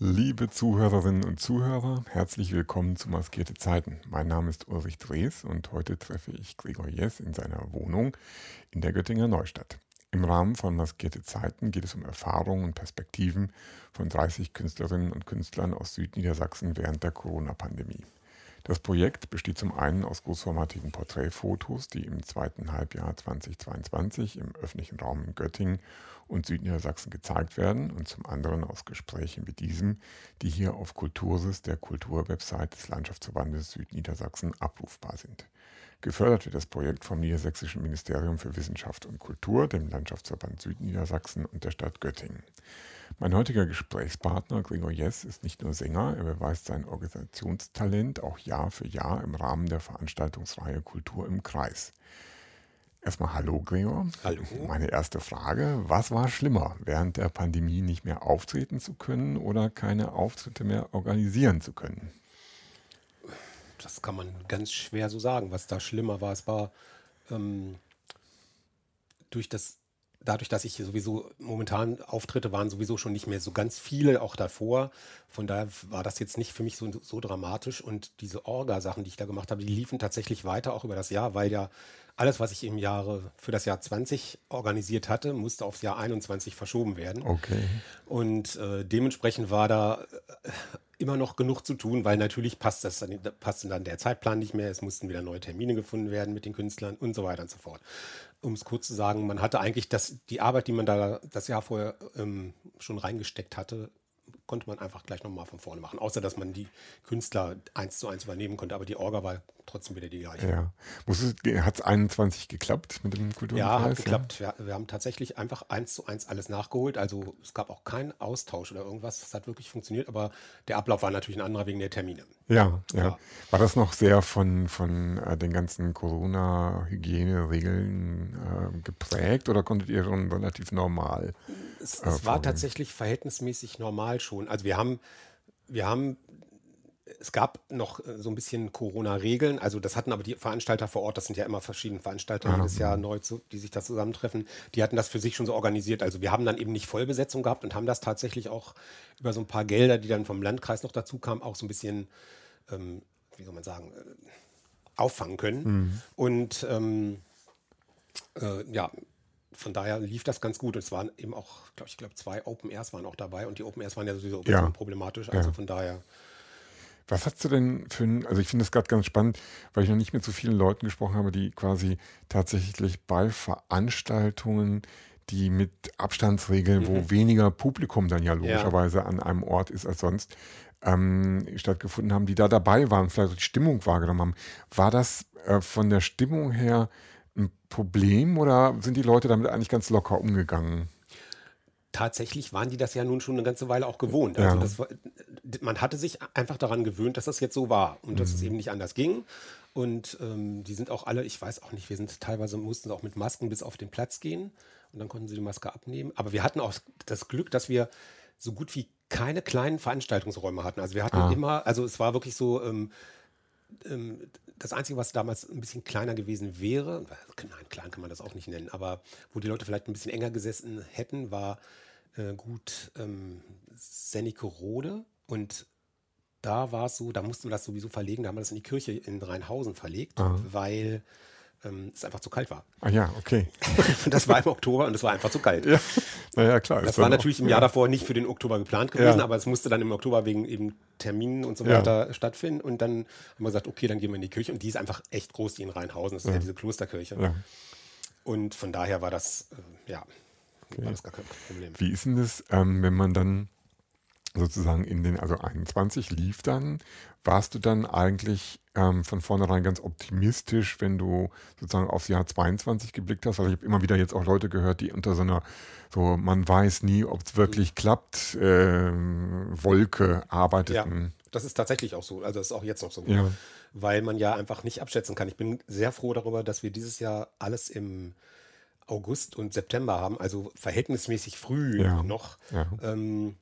Liebe Zuhörerinnen und Zuhörer, herzlich willkommen zu Maskierte Zeiten. Mein Name ist Ulrich Drees und heute treffe ich Gregor Jess in seiner Wohnung in der Göttinger Neustadt. Im Rahmen von Maskierte Zeiten geht es um Erfahrungen und Perspektiven von 30 Künstlerinnen und Künstlern aus Südniedersachsen während der Corona-Pandemie. Das Projekt besteht zum einen aus großformativen Porträtfotos, die im zweiten Halbjahr 2022 im öffentlichen Raum in Göttingen und Südniedersachsen gezeigt werden und zum anderen aus Gesprächen wie diesem, die hier auf Kultursis, der Kulturwebsite des Landschaftsverbandes Südniedersachsen, abrufbar sind. Gefördert wird das Projekt vom Niedersächsischen Ministerium für Wissenschaft und Kultur, dem Landschaftsverband Südniedersachsen und der Stadt Göttingen. Mein heutiger Gesprächspartner Gregor Jess ist nicht nur Sänger, er beweist sein Organisationstalent auch Jahr für Jahr im Rahmen der Veranstaltungsreihe Kultur im Kreis. Erstmal Hallo Gregor. Hallo. Meine erste Frage, was war schlimmer, während der Pandemie nicht mehr auftreten zu können oder keine Auftritte mehr organisieren zu können? Das kann man ganz schwer so sagen, was da schlimmer war. Es war ähm, durch das dadurch, dass ich sowieso momentan Auftritte waren sowieso schon nicht mehr so ganz viele, auch davor. Von daher war das jetzt nicht für mich so, so dramatisch. Und diese Orga-Sachen, die ich da gemacht habe, die liefen tatsächlich weiter, auch über das Jahr, weil ja alles, was ich im Jahre für das Jahr 20 organisiert hatte, musste aufs Jahr 21 verschoben werden. Okay. Und äh, dementsprechend war da immer noch genug zu tun, weil natürlich passt das dann, passte dann der Zeitplan nicht mehr. Es mussten wieder neue Termine gefunden werden mit den Künstlern und so weiter und so fort. Um es kurz zu sagen, man hatte eigentlich das, die Arbeit, die man da das Jahr vorher ähm, schon reingesteckt hatte, konnte man einfach gleich nochmal von vorne machen. Außer, dass man die Künstler eins zu eins übernehmen konnte. Aber die Orga war trotzdem wieder die gleiche. Ja. Hat es 21 geklappt mit dem Kulturpreis? Ja, hat geklappt. Ja? Wir, wir, haben tatsächlich einfach eins zu eins alles nachgeholt. Also es gab auch keinen Austausch oder irgendwas. Das hat wirklich funktioniert. Aber der Ablauf war natürlich ein anderer wegen der Termine. Ja, ja. War das noch sehr von, von äh, den ganzen Corona-Hygieneregeln äh, geprägt oder konntet ihr schon relativ normal? Es, es äh, war tatsächlich verhältnismäßig normal schon. Also wir haben, wir haben es gab noch äh, so ein bisschen Corona-Regeln, also das hatten aber die Veranstalter vor Ort, das sind ja immer verschiedene Veranstalter ah. jedes Jahr neu, zu, die sich da zusammentreffen, die hatten das für sich schon so organisiert. Also wir haben dann eben nicht Vollbesetzung gehabt und haben das tatsächlich auch über so ein paar Gelder, die dann vom Landkreis noch dazu kamen, auch so ein bisschen, ähm, wie soll man sagen, äh, auffangen können. Mhm. Und ähm, äh, ja, von daher lief das ganz gut. Es waren eben auch, glaube ich, glaube zwei Open Airs waren auch dabei und die Open Airs waren ja sowieso ja. problematisch. Also ja. von daher was hast du denn für ein, also ich finde das gerade ganz spannend, weil ich noch nicht mit so vielen Leuten gesprochen habe, die quasi tatsächlich bei Veranstaltungen, die mit Abstandsregeln, mhm. wo weniger Publikum dann ja logischerweise ja. an einem Ort ist als sonst, ähm, stattgefunden haben, die da dabei waren, vielleicht die Stimmung wahrgenommen haben. War das äh, von der Stimmung her ein Problem oder sind die Leute damit eigentlich ganz locker umgegangen? Tatsächlich waren die das ja nun schon eine ganze Weile auch gewohnt. Also ja. das war, man hatte sich einfach daran gewöhnt, dass das jetzt so war und mhm. dass es mhm. eben nicht anders ging. Und ähm, die sind auch alle, ich weiß auch nicht, wir sind teilweise mussten auch mit Masken bis auf den Platz gehen und dann konnten sie die Maske abnehmen. Aber wir hatten auch das Glück, dass wir so gut wie keine kleinen Veranstaltungsräume hatten. Also wir hatten ah. immer, also es war wirklich so, ähm, ähm, das Einzige, was damals ein bisschen kleiner gewesen wäre, nein, klein kann man das auch nicht nennen, aber wo die Leute vielleicht ein bisschen enger gesessen hätten, war äh, gut ähm, Sennikerode und da war es so, da mussten wir das sowieso verlegen, da haben wir das in die Kirche in Rheinhausen verlegt, Aha. weil ähm, es einfach zu kalt war. Ah ja, okay. das war im Oktober und es war einfach zu kalt. Ja, naja, klar. Das war natürlich im Jahr ja. davor nicht für den Oktober geplant gewesen, ja. aber es musste dann im Oktober wegen eben Terminen und so weiter stattfinden. Und dann haben wir gesagt, okay, dann gehen wir in die Kirche. Und die ist einfach echt groß, die in Rheinhausen. Das ist ja, diese Klosterkirche. Und von daher war das, äh, ja, Okay. War das gar kein Problem. Wie ist denn das, ähm, wenn man dann sozusagen in den, also 21 lief dann, warst du dann eigentlich ähm, von vornherein ganz optimistisch, wenn du sozusagen aufs Jahr 22 geblickt hast? Weil ich habe immer wieder jetzt auch Leute gehört, die unter so einer, so man weiß nie, ob es wirklich mhm. klappt, äh, Wolke arbeiteten. Ja, das ist tatsächlich auch so. Also das ist auch jetzt noch so. Ja. Weil man ja einfach nicht abschätzen kann. Ich bin sehr froh darüber, dass wir dieses Jahr alles im August und September haben, also verhältnismäßig früh ja. noch. Ja. Ähm,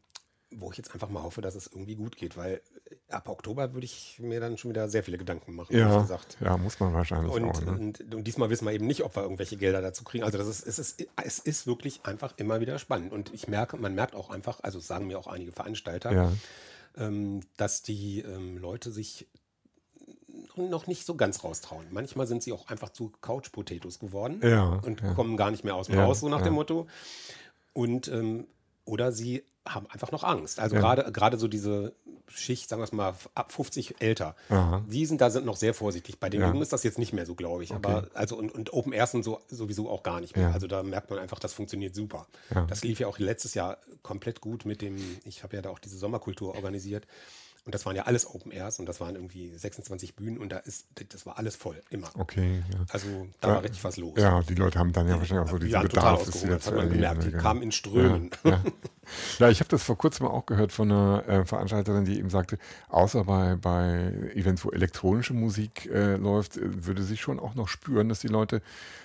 wo ich jetzt einfach mal hoffe, dass es irgendwie gut geht, weil ab Oktober würde ich mir dann schon wieder sehr viele Gedanken machen, ja, gesagt. Ja, muss man wahrscheinlich und, auch. Ne? Und, und, diesmal wissen wir eben nicht, ob wir irgendwelche Gelder dazu kriegen. Also das ist, es, ist, es ist wirklich einfach immer wieder spannend. Und ich merke, man merkt auch einfach, also sagen mir auch einige Veranstalter, ja. ähm, dass die ähm, Leute sich noch nicht so ganz raustrauen. Manchmal sind sie auch einfach zu Couch-Potatoes geworden ja, und kommen gar nicht mehr aus dem Haus, so nach dem Motto. Und ähm, oder sie haben einfach noch Angst. Also gerade gerade so diese Schicht, sagen wir es mal, ab 50 älter, Aha. die sind da sind noch sehr vorsichtig. Bei den ja. Jungen ist das jetzt nicht mehr so, glaube ich. Okay. Aber also und, und Open Airs und so sowieso auch gar nicht mehr. Ja. Also da merkt man einfach, das funktioniert super. Ja. Das lief ja auch letztes Jahr komplett gut mit dem, ich habe ja da auch diese Sommerkultur organisiert. Und das waren ja alles Open Airs und das waren irgendwie 26 Bühnen und da ist, das war alles voll, immer. Okay, ja. Also da ja, war richtig was los. Ja, die Leute haben dann ja wahrscheinlich auch so diese ja, Bedarf, das wieder zu erleben. Gemerkt, die genau. kamen in Strömen. Ja, ja. ich habe das vor kurzem auch gehört von einer äh, Veranstalterin, die eben sagte, außer bei, bei Events, wo elektronische Musik äh, läuft, äh, würde sie schon auch noch spüren, dass die Leute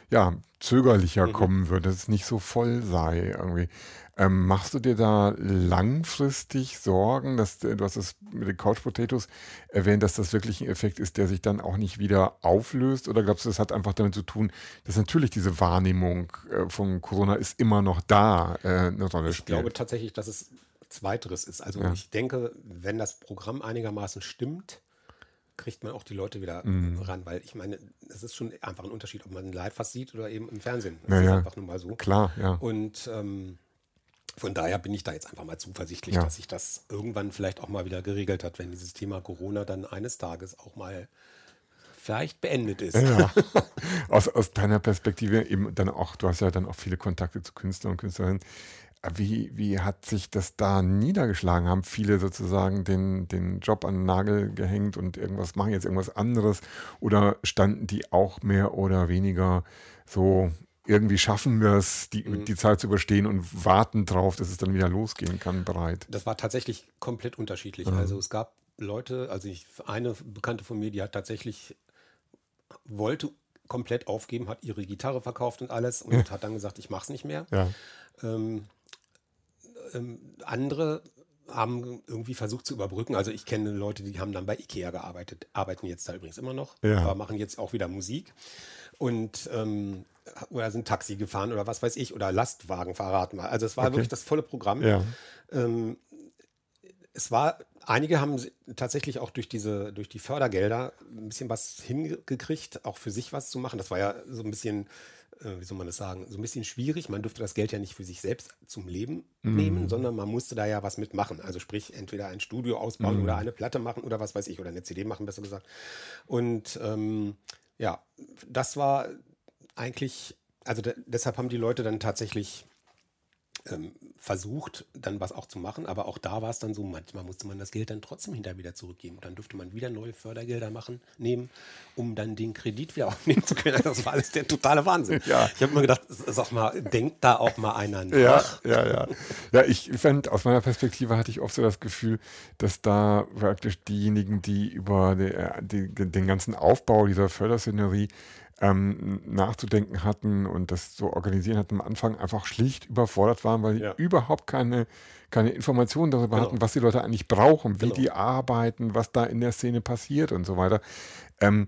ja zögerlicher mhm. kommen würden, dass es nicht so voll sei irgendwie. Ähm, machst du dir da langfristig Sorgen, dass du hast es mit den Couch Potatoes erwähnt, dass das wirklich ein Effekt ist, der sich dann auch nicht wieder auflöst? Oder glaubst du, das hat einfach damit zu tun, dass natürlich diese Wahrnehmung äh, von Corona ist immer noch da äh, eine Rolle spielt? Ich glaube tatsächlich, dass es Zweiteres ist. Also ja. ich denke, wenn das Programm einigermaßen stimmt, kriegt man auch die Leute wieder mm. ran, weil ich meine, es ist schon einfach ein Unterschied, ob man live was sieht oder eben im Fernsehen. Das ja, ist einfach nur mal so. Klar, ja. Und ähm, von daher bin ich da jetzt einfach mal zuversichtlich, ja. dass sich das irgendwann vielleicht auch mal wieder geregelt hat, wenn dieses Thema Corona dann eines Tages auch mal vielleicht beendet ist. Ja. aus, aus deiner Perspektive eben dann auch, du hast ja dann auch viele Kontakte zu Künstlern und Künstlerinnen. Wie, wie hat sich das da niedergeschlagen? Haben viele sozusagen den, den Job an den Nagel gehängt und irgendwas machen jetzt irgendwas anderes? Oder standen die auch mehr oder weniger so irgendwie schaffen wir es, die, mhm. die Zeit zu überstehen und warten drauf, dass es dann wieder losgehen kann, bereit. Das war tatsächlich komplett unterschiedlich. Mhm. Also es gab Leute, also ich, eine Bekannte von mir, die hat tatsächlich wollte komplett aufgeben, hat ihre Gitarre verkauft und alles und ja. hat dann gesagt, ich mache es nicht mehr. Ja. Ähm, ähm, andere haben irgendwie versucht zu überbrücken. Also ich kenne Leute, die haben dann bei Ikea gearbeitet, arbeiten jetzt da übrigens immer noch, ja. aber machen jetzt auch wieder Musik und ähm, oder sind Taxi gefahren oder was weiß ich oder Lastwagenfahrer mal. Also es war okay. wirklich das volle Programm. Ja. Ähm, es war, einige haben tatsächlich auch durch diese, durch die Fördergelder ein bisschen was hingekriegt, auch für sich was zu machen. Das war ja so ein bisschen, äh, wie soll man das sagen, so ein bisschen schwierig. Man durfte das Geld ja nicht für sich selbst zum Leben mm. nehmen, sondern man musste da ja was mitmachen. Also sprich, entweder ein Studio ausbauen mm. oder eine Platte machen oder was weiß ich, oder eine CD machen, besser gesagt. Und ähm, ja, das war eigentlich, also de deshalb haben die Leute dann tatsächlich ähm, versucht, dann was auch zu machen, aber auch da war es dann so, manchmal musste man das Geld dann trotzdem hinterher wieder zurückgeben. Und dann dürfte man wieder neue Fördergelder machen, nehmen, um dann den Kredit wieder aufnehmen zu können. Das war alles der totale Wahnsinn. Ja. Ich habe mir gedacht, sag mal, denkt da auch mal einer nach. Ja, ja, ja. Ja, ich fand, aus meiner Perspektive hatte ich oft so das Gefühl, dass da praktisch diejenigen, die über die, die, den ganzen Aufbau dieser Förderszenerie ähm, nachzudenken hatten und das so organisieren hatten, am Anfang einfach schlicht überfordert waren, weil ja. die überhaupt keine, keine Informationen darüber genau. hatten, was die Leute eigentlich brauchen, wie genau. die arbeiten, was da in der Szene passiert und so weiter. Ähm,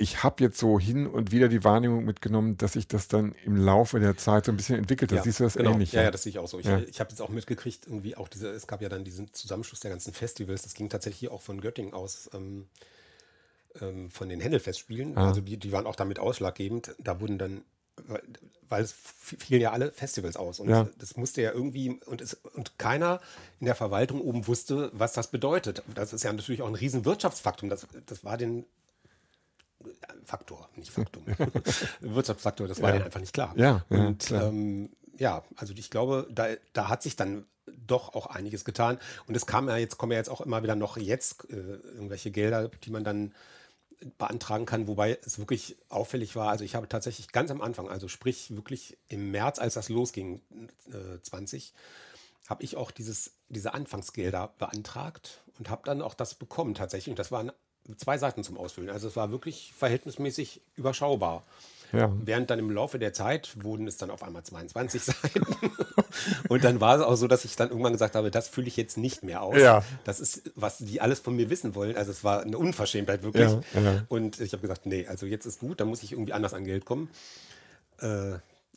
ich habe jetzt so hin und wieder die Wahrnehmung mitgenommen, dass sich das dann im Laufe der Zeit so ein bisschen entwickelt hat. Ja, Siehst du das genau. ähnlich? Ja, ja, das sehe ich auch so. Ich, ja. ich habe jetzt auch mitgekriegt, irgendwie auch diese, es gab ja dann diesen Zusammenschluss der ganzen Festivals, das ging tatsächlich auch von Göttingen aus. Ähm, ähm, von den Händelfestspielen. Ah. Also die, die waren auch damit ausschlaggebend. Da wurden dann, weil es fielen ja alle Festivals aus. Und ja. das musste ja irgendwie, und, es, und keiner in der Verwaltung oben wusste, was das bedeutet. Das ist ja natürlich auch ein riesen Wirtschaftsfaktum. Das, das war den Faktor, nicht Faktum. Wirtschaftsfaktor, das war ja. einfach nicht klar. Ja, und ja, ähm, ja, also ich glaube, da, da hat sich dann doch auch einiges getan. Und es kam ja jetzt, kommen ja jetzt auch immer wieder noch jetzt äh, irgendwelche Gelder, die man dann beantragen kann, wobei es wirklich auffällig war. Also ich habe tatsächlich ganz am Anfang, also sprich wirklich im März, als das losging, äh, 20, habe ich auch dieses, diese Anfangsgelder beantragt und habe dann auch das bekommen tatsächlich. Und das waren zwei Seiten zum Ausfüllen. Also es war wirklich verhältnismäßig überschaubar. Ja. Während dann im Laufe der Zeit wurden es dann auf einmal 22 Seiten. und dann war es auch so, dass ich dann irgendwann gesagt habe, das fühle ich jetzt nicht mehr aus. Ja. Das ist, was die alles von mir wissen wollen. Also es war eine Unverschämtheit wirklich. Ja, und ich habe gesagt, nee, also jetzt ist gut, dann muss ich irgendwie anders an Geld kommen. Äh,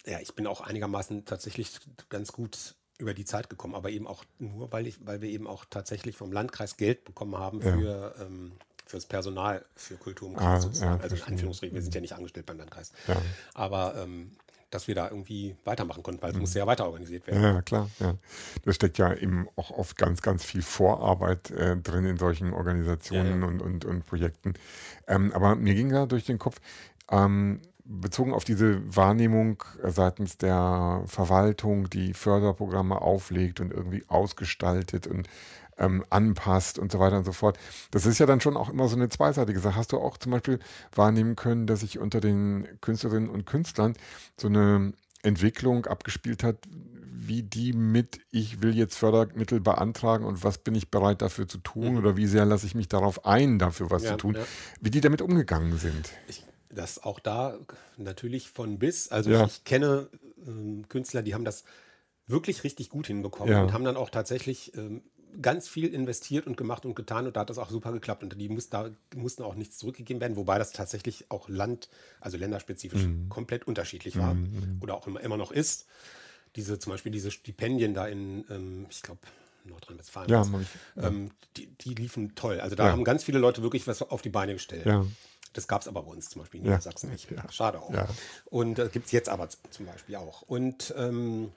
ja, ich bin auch einigermaßen tatsächlich ganz gut über die Zeit gekommen, aber eben auch nur, weil, ich, weil wir eben auch tatsächlich vom Landkreis Geld bekommen haben für, ähm, fürs Personal für Kultur und ah, ja, also in Anführungsstrichen, wir sind ja nicht angestellt beim Landkreis. Ja. Aber ähm, dass wir da irgendwie weitermachen konnten, weil es mhm. muss ja weiter organisiert werden. Ja, klar. Ja. Das steckt ja eben auch oft ganz, ganz viel Vorarbeit äh, drin in solchen Organisationen ja, ja. Und, und, und Projekten. Ähm, aber mir ging da durch den Kopf, ähm, bezogen auf diese Wahrnehmung seitens der Verwaltung, die Förderprogramme auflegt und irgendwie ausgestaltet und ähm, anpasst und so weiter und so fort. Das ist ja dann schon auch immer so eine zweiseitige Sache. Hast du auch zum Beispiel wahrnehmen können, dass sich unter den Künstlerinnen und Künstlern so eine Entwicklung abgespielt hat, wie die mit, ich will jetzt Fördermittel beantragen und was bin ich bereit dafür zu tun mhm. oder wie sehr lasse ich mich darauf ein, dafür was ja, zu tun, ja. wie die damit umgegangen sind. Ich das auch da natürlich von bis. Also ja. ich, kenne ähm, Künstler, die haben das wirklich richtig gut hinbekommen und haben dann auch tatsächlich ähm, ganz viel investiert und gemacht und getan und da hat das auch super geklappt und die muss, da mussten auch nichts zurückgegeben werden, wobei das tatsächlich auch land, also länderspezifisch mhm. komplett unterschiedlich war mhm. mhm. oder auch immer, immer noch ist. Diese zum Beispiel diese Stipendien da in, ähm, ich glaube, Nordrhein-Westfalen, ja, ja. ähm, die, die, liefen toll. Also da ja. haben ganz viele Leute wirklich was auf die Beine gestellt. Das gab es aber bei uns zum Beispiel in Niedersachsen nicht. Schade auch. Und das äh, gibt es jetzt aber zum Beispiel auch. Und, ähm,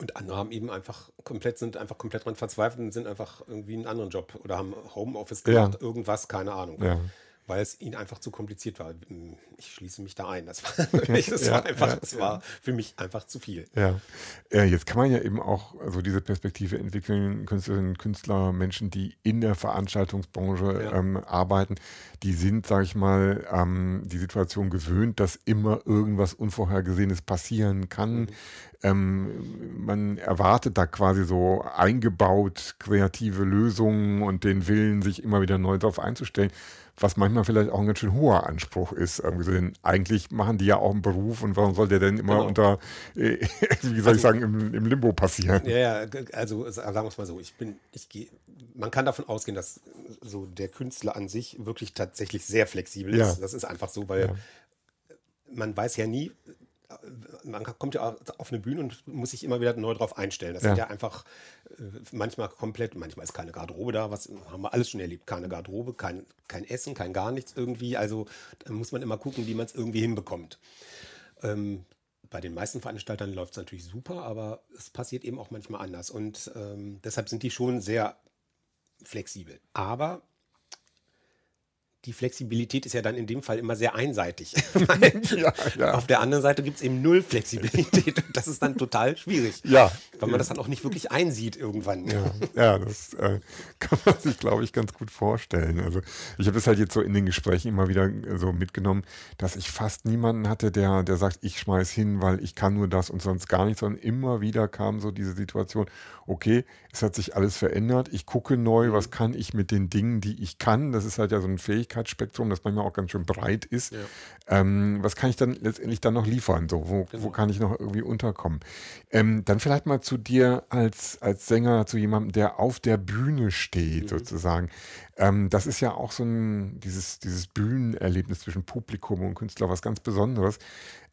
und andere haben eben einfach komplett, sind einfach komplett dran verzweifelt und sind einfach irgendwie einen anderen Job oder haben Homeoffice gemacht, ja. irgendwas, keine Ahnung. Ja weil es ihnen einfach zu kompliziert war. Ich schließe mich da ein. Das war, das ja, war einfach, ja, das war für mich einfach zu viel. Ja. ja. Jetzt kann man ja eben auch so diese Perspektive entwickeln, Künstlerinnen und Künstler, Menschen, die in der Veranstaltungsbranche ähm, arbeiten, die sind, sage ich mal, ähm, die Situation gewöhnt, dass immer irgendwas Unvorhergesehenes passieren kann. Mhm. Ähm, man erwartet da quasi so eingebaut kreative Lösungen und den Willen, sich immer wieder neu darauf einzustellen was manchmal vielleicht auch ein ganz schön hoher Anspruch ist. Irgendwie so, denn eigentlich machen die ja auch einen Beruf und warum soll der denn immer genau. unter, äh, wie soll also, ich sagen, im, im, Limbo passieren? Ja, also sagen wir es mal so, ich bin, ich gehe, man kann davon ausgehen, dass so der Künstler an sich wirklich tatsächlich sehr flexibel ist. Ja. Das ist einfach so, weil ja. man weiß ja nie, man kommt ja auf eine Bühne und muss sich immer wieder neu drauf einstellen. Das ja. sind ja einfach äh, manchmal komplett, manchmal ist keine Garderobe da, was haben wir alles schon erlebt. Keine Garderobe, kein, kein Essen, kein gar nichts irgendwie. Also da muss man immer gucken, wie man es irgendwie hinbekommt. Ähm, bei den meisten Veranstaltern läuft es natürlich super, aber es passiert eben auch manchmal anders. Und ähm, deshalb sind die schon sehr flexibel. Aber die Flexibilität ist ja dann in dem Fall immer sehr einseitig. ja, ja. Auf der anderen Seite gibt es eben null Flexibilität und das ist dann total schwierig. Ja. Weil man das dann auch nicht wirklich einsieht irgendwann. Ja, ja das äh, kann man sich, glaube ich, ganz gut vorstellen. Also ich habe das halt jetzt so in den Gesprächen immer wieder äh, so mitgenommen, dass ich fast niemanden hatte, der, der sagt, ich schmeiß hin, weil ich kann nur das und sonst gar nichts, sondern immer wieder kam so diese Situation, okay, es hat sich alles verändert, ich gucke neu, was kann ich mit den Dingen, die ich kann, das ist halt ja so ein Fähigkeitsspektrum, das manchmal auch ganz schön breit ist, ja. ähm, was kann ich dann letztendlich dann noch liefern, so, wo, genau. wo kann ich noch irgendwie unterkommen. Ähm, dann vielleicht mal zu dir als, als Sänger, zu jemandem, der auf der Bühne steht, mhm. sozusagen. Ähm, das ist ja auch so ein, dieses, dieses Bühnenerlebnis zwischen Publikum und Künstler, was ganz Besonderes.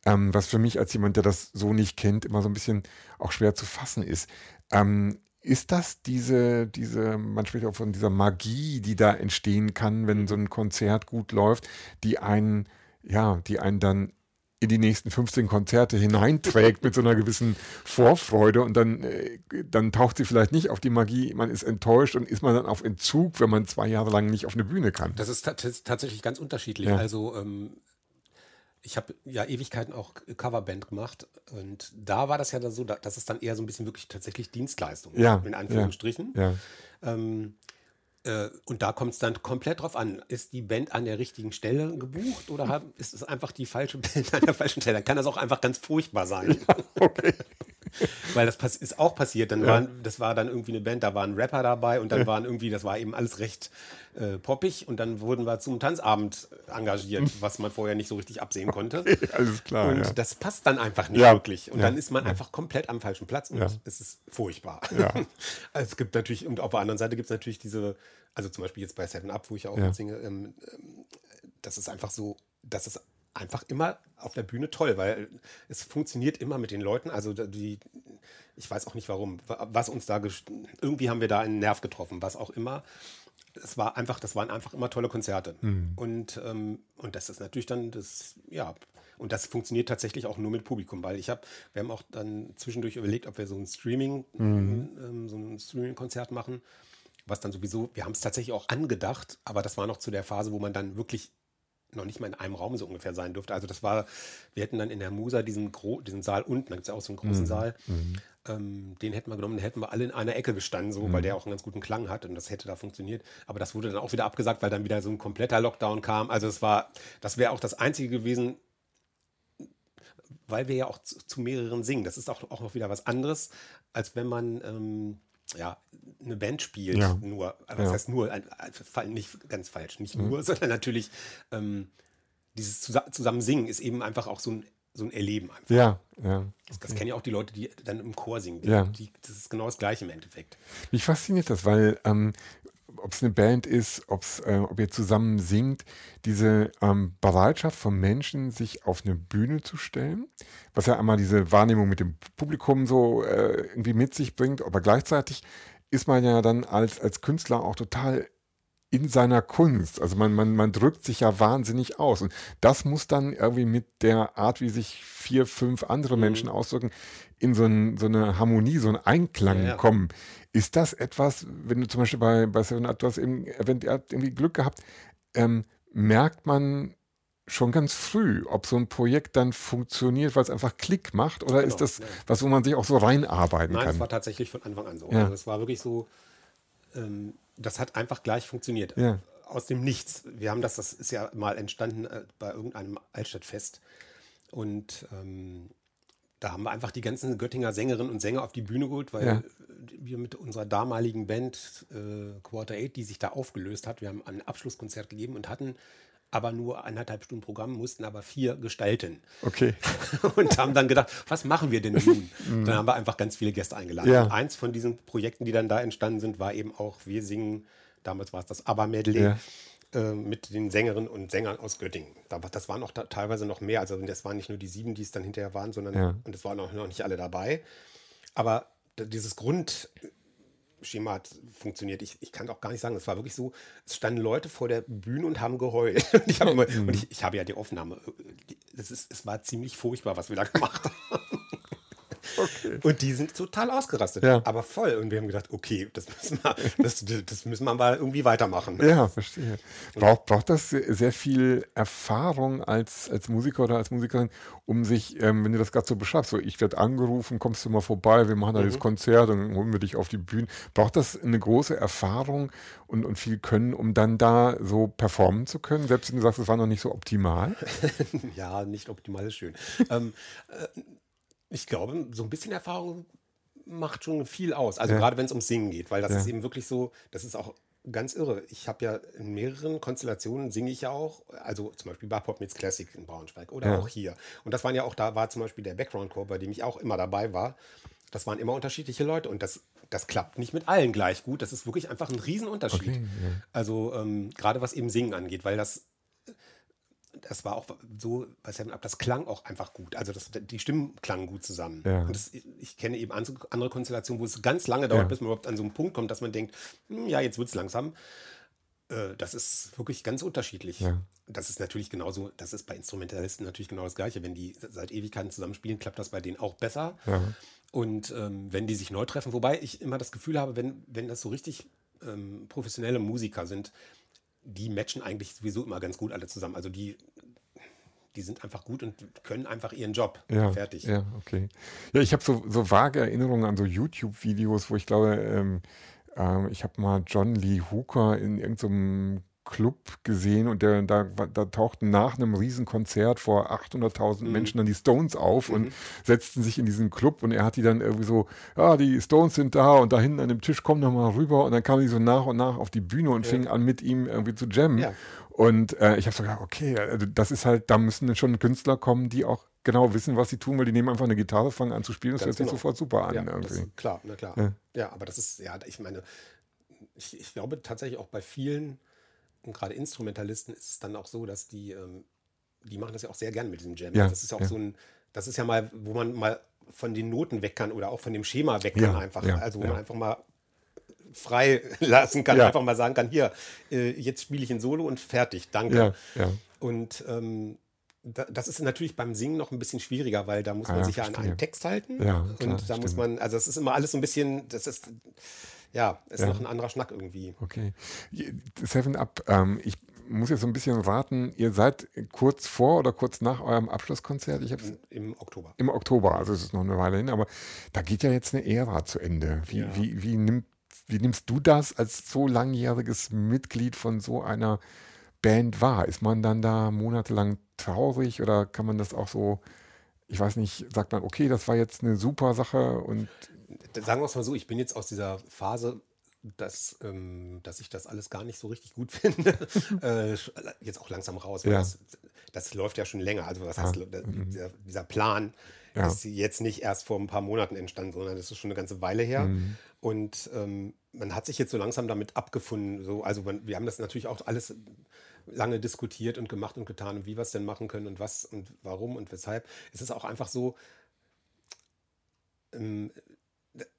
Ähm, was für mich als jemand, der das so nicht kennt, immer so ein bisschen auch schwer zu fassen ist. Ähm, ist das diese, diese, man spricht auch von dieser Magie, die da entstehen kann, wenn so ein Konzert gut läuft, die einen, ja, die einen dann in die nächsten 15 Konzerte hineinträgt mit so einer gewissen Vorfreude und dann, äh, dann taucht sie vielleicht nicht auf die Magie, man ist enttäuscht und ist man dann auf Entzug, wenn man zwei Jahre lang nicht auf eine Bühne kann. Das ist tatsächlich ganz unterschiedlich. Ja. Also ähm, ich habe ja Ewigkeiten auch Coverband gemacht und da war das ja so, dass es dann eher so ein bisschen wirklich tatsächlich Dienstleistung ja, in Anführungsstrichen. Ja, ja. Ähm, äh, und da kommt es dann komplett drauf an. Ist die Band an der richtigen Stelle gebucht oder ist es einfach die falsche Band an der falschen Stelle? Dann kann das auch einfach ganz furchtbar sein. Ja, okay. Weil das ist auch passiert. Dann ja. waren, das war dann irgendwie eine Band, da waren Rapper dabei und dann ja. waren irgendwie, das war eben alles recht äh, poppig und dann wurden wir zum Tanzabend engagiert, was man vorher nicht so richtig absehen konnte. Okay, alles klar. Und ja. das passt dann einfach nicht wirklich. Und dann ist man einfach komplett am falschen Platz und es ist furchtbar. also es gibt natürlich, und auf der anderen Seite gibt es natürlich diese, also zum Beispiel jetzt bei Seven Up, wo ich auch singe, ähm, ähm, das ist einfach so, dass es einfach immer auf der Bühne toll, weil es funktioniert immer mit den Leuten. Also die, ich weiß auch nicht warum, was uns da, irgendwie haben wir da einen Nerv getroffen, was auch immer. Es war einfach, das waren einfach immer tolle Konzerte. Mhm. Und, ähm, und das ist natürlich dann das, ja, und das funktioniert tatsächlich auch nur mit Publikum, weil ich habe, wir haben auch dann zwischendurch überlegt, ob wir so ein Streaming, mhm. ähm, so ein Streaming-Konzert machen, was dann sowieso, wir haben es tatsächlich auch angedacht, aber das war noch zu der Phase, wo man dann wirklich noch nicht mal in einem Raum so ungefähr sein dürfte. Also das war, wir hätten dann in der Musa diesen, Gro diesen Saal unten, da gibt es ja auch so einen großen mhm. Saal, mhm. Ähm, den hätten wir genommen, den hätten wir alle in einer Ecke gestanden, so, mhm. weil der auch einen ganz guten Klang hat und das hätte da funktioniert. Aber das wurde dann auch wieder abgesagt, weil dann wieder so ein kompletter Lockdown kam. Also es war, das wäre auch das Einzige gewesen, weil wir ja auch zu, zu, mehreren singen. Das ist auch, auch noch wieder was anderes, als wenn man ähm, ja, eine Band spielt, ja. nur, also das ja. heißt nur, nicht ganz falsch, nicht mhm. nur, sondern natürlich ähm, dieses zusammen singen ist eben einfach auch so ein, so ein Erleben einfach. Ja, ja. Okay. Das, das, kennen ja auch die Leute, die dann im Chor singen. Die, ja. Die, das ist genau das Gleiche im Endeffekt. Mich fasziniert das, weil ähm, ob es eine Band ist, ob's, äh, ob ihr zusammen singt, diese ähm, Bereitschaft von Menschen, sich auf eine Bühne zu stellen, was ja einmal diese Wahrnehmung mit dem Publikum so äh, irgendwie mit sich bringt, aber gleichzeitig ist man ja dann als, als Künstler auch total in seiner Kunst. Also man, man, man drückt sich ja wahnsinnig aus. Und das muss dann irgendwie mit der Art, wie sich vier, fünf andere mhm. Menschen ausdrücken, in so, ein, so, eine Harmonie, so einen Einklang ja, ja. kommen. Ist das etwas, wenn du zum Beispiel bei, bei Seven Up, du hast eben erwähnt, ihr habt irgendwie Glück gehabt, ähm, merkt man schon ganz früh, ob so ein Projekt dann funktioniert, weil es einfach Klick macht oder genau, ist das ja. was, wo man sich auch so reinarbeiten Nein, kann? Nein, es war tatsächlich von Anfang an so. Ja. Also es war wirklich so, ähm, das hat einfach gleich funktioniert. Ja. Aus dem Nichts. Wir haben das, das ist ja mal entstanden äh, bei irgendeinem Altstadtfest und ähm, da haben wir einfach die ganzen Göttinger Sängerinnen und Sänger auf die Bühne geholt, weil ja. wir mit unserer damaligen Band äh, Quarter Eight, die sich da aufgelöst hat, wir haben ein Abschlusskonzert gegeben und hatten aber nur eineinhalb Stunden Programm, mussten aber vier gestalten. Okay. und haben dann gedacht, was machen wir denn nun? Mhm. dann haben wir einfach ganz viele Gäste eingeladen. Ja. Und eins von diesen Projekten, die dann da entstanden sind, war eben auch Wir singen, damals war es das ABBA-Medley. Ja äh, mit den Sängerinnen und Sängern aus Göttingen. Das waren auch da teilweise noch mehr. Also das waren nicht nur die sieben, die es dann hinterher waren, sondern ja. und es waren auch noch nicht alle dabei. Aber dieses Grundschema hat funktioniert. Ich, ich kann auch gar nicht sagen, es war wirklich so, es standen Leute vor der Bühne und haben geheult. Und ich habe, immer, mhm. und ich, ich habe ja die Aufnahme. Es, ist, es war ziemlich furchtbar, was wir da gemacht haben. Okay. Und die sind total ausgerastet, ja. aber voll. Und wir haben gedacht, okay, das müssen wir, das, das müssen wir mal irgendwie weitermachen. Ja, verstehe. Braucht, braucht das sehr viel Erfahrung als, als Musiker oder als Musikerin, um sich, ähm, wenn du das gerade so beschreibst, so ich werde angerufen, kommst du mal vorbei, wir machen da mhm. das Konzert und holen wir dich auf die Bühne. Braucht das eine große Erfahrung und, und viel Können, um dann da so performen zu können, selbst wenn du sagst, es war noch nicht so optimal? ja, nicht optimal ist schön. ähm, äh, ich glaube, so ein bisschen Erfahrung macht schon viel aus. Also ja. gerade wenn es ums Singen geht, weil das ja. ist eben wirklich so, das ist auch ganz irre. Ich habe ja in mehreren Konstellationen singe ich ja auch, also zum Beispiel bei Pop Meets Classic in Braunschweig oder ja. auch hier. Und das waren ja auch, da war zum Beispiel der Background Chor, bei dem ich auch immer dabei war. Das waren immer unterschiedliche Leute und das, das klappt nicht mit allen gleich gut. Das ist wirklich einfach ein Riesenunterschied. Okay. Also ähm, gerade was eben Singen angeht, weil das das war auch so bei Seven Up, das klang auch einfach gut. Also das, die Stimmen klangen gut zusammen. Ja. Und das, ich kenne eben andere Konstellationen, wo es ganz lange dauert, ja. bis man überhaupt an so einen Punkt kommt, dass man denkt, hm, ja, jetzt wird es langsam. Äh, das ist wirklich ganz unterschiedlich. Ja. Das ist natürlich genauso, das ist bei Instrumentalisten natürlich genau das Gleiche. Wenn die seit Ewigkeiten zusammenspielen, klappt das bei denen auch besser. Und ähm, wenn die sich neu treffen, wobei ich immer das Gefühl habe, wenn, wenn das so richtig ähm, professionelle Musiker sind, die matchen eigentlich sowieso immer ganz gut alle zusammen. Also die, die sind einfach gut und können einfach ihren Job. Ja, fertig. Ja, okay. Ja, ich habe so, so vage Erinnerungen an so YouTube-Videos, wo ich glaube, ähm, äh, ich habe mal John Lee Hooker in irgendeinem Club gesehen und der, da, da tauchten nach einem Riesenkonzert vor 800.000 mhm. Menschen dann die Stones auf mhm. und setzten sich in diesen Club und er hat die dann irgendwie so, ja, die Stones sind da und da hinten an dem Tisch, komm doch mal rüber und dann kamen die so nach und nach auf die Bühne und ja. fingen an mit ihm irgendwie zu jammen. Ja. Und äh, ich habe so gedacht, okay, also das ist halt, da müssen schon Künstler kommen, die auch genau wissen, was sie tun, weil die nehmen einfach eine Gitarre, fangen an zu spielen, das hört genau. sich sofort super an. Ja, irgendwie. klar, na klar. Ja. ja. aber das ist, ja, ich meine, ich, ich glaube tatsächlich auch bei vielen, gerade Instrumentalisten, ist es dann auch so, dass die, ähm, die machen das ja auch sehr gern mit diesem Jam. Ja, das ist ja auch ja. so ein, das ist ja mal, wo man mal von den Noten weg kann oder auch von dem Schema weg kann einfach. also wo man einfach mal frei lassen kann, einfach mal sagen kann, hier, äh, jetzt spiele ich ein Solo und fertig, danke. Und ähm, das ist natürlich beim Singen noch ein bisschen schwieriger, weil da muss man ah, sich ja an einen Text halten. Ja, klar, und da stimmt. muss man, also es ist immer alles so ein bisschen, das ist, ja, ist ja. noch ein anderer Schnack irgendwie. Okay. Seven Up, ähm, ich muss jetzt so ein bisschen raten, ihr seid kurz vor oder kurz nach eurem Abschlusskonzert? Ich Im, Im Oktober. Im Oktober, also es ist noch eine Weile hin, aber da geht ja jetzt eine Ära zu Ende. Wie, ja. wie, wie, nimmt, wie nimmst du das als so langjähriges Mitglied von so einer Band wahr? Ist man dann da monatelang traurig oder kann man das auch so, ich weiß nicht, sagt man, okay, das war jetzt eine super Sache und. Sagen wir es mal so, ich bin jetzt aus dieser Phase, dass, ähm, dass ich das alles gar nicht so richtig gut finde, äh, jetzt auch langsam raus. Ja. Das, das, läuft ja schon länger. Also was heißt, ja. Mhm. dieser, dieser, Plan ja. ist jetzt nicht erst vor ein paar Monaten entstanden, sondern das ist schon eine ganze Weile her. Mhm. Und ähm, man hat sich jetzt so langsam damit abgefunden. So, also man, wir haben das natürlich auch alles lange diskutiert und gemacht und getan und wie wir es denn machen können und was und warum und weshalb. Es ist auch einfach so, ähm,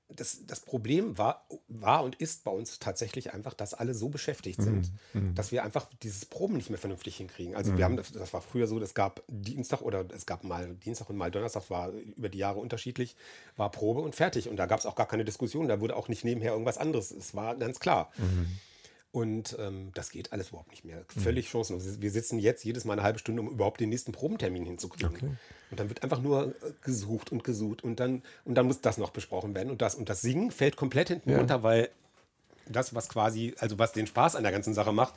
das, das Problem war, war und ist bei uns tatsächlich einfach, dass alle so beschäftigt sind, mhm. dass wir einfach dieses Proben nicht mehr vernünftig hinkriegen. Also mhm. wir haben, das, das war früher so, es gab Dienstag oder es gab mal Dienstag und mal Donnerstag, war über die Jahre unterschiedlich, war Probe und fertig. Und da gab es auch gar keine Diskussion, da wurde auch nicht nebenher irgendwas anderes. Es war ganz klar. Mhm. Und ähm, das geht alles überhaupt nicht mehr. Mhm. Völlig mhm. chancenlos. Wir sitzen jetzt jedes Mal eine halbe Stunde, um überhaupt den nächsten Probentermin hinzukriegen. Okay. Und dann wird einfach nur äh, gesucht und gesucht und dann, und dann muss das noch besprochen werden und das. Und das Singen fällt komplett hinten ja. runter, weil das, was quasi, also was den Spaß an der ganzen Sache macht,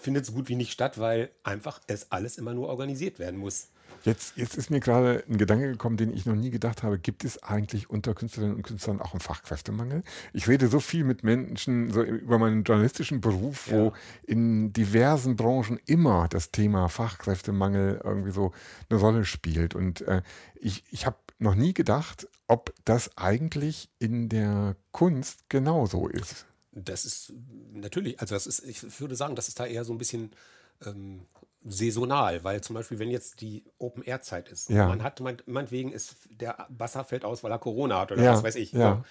findet so gut wie nicht statt, weil einfach es alles immer nur organisiert werden muss. Jetzt, jetzt ist mir gerade ein Gedanke gekommen, den ich noch nie gedacht habe. Gibt es eigentlich unter Künstlerinnen und Künstlern auch einen Fachkräftemangel? Ich rede so viel mit Menschen so über meinen journalistischen Beruf, wo ja. in diversen Branchen immer das Thema Fachkräftemangel irgendwie so eine Rolle spielt. Und äh, ich, ich habe noch nie gedacht, ob das eigentlich in der Kunst genauso ist. Das ist natürlich, also das ist, ich würde sagen, das ist da eher so ein bisschen ähm, saisonal, weil zum Beispiel, wenn jetzt die Open-Air-Zeit ist, ja. man hat, meinetwegen ist der Wasser fällt aus, weil er Corona hat oder ja. was weiß ich. Ja. So.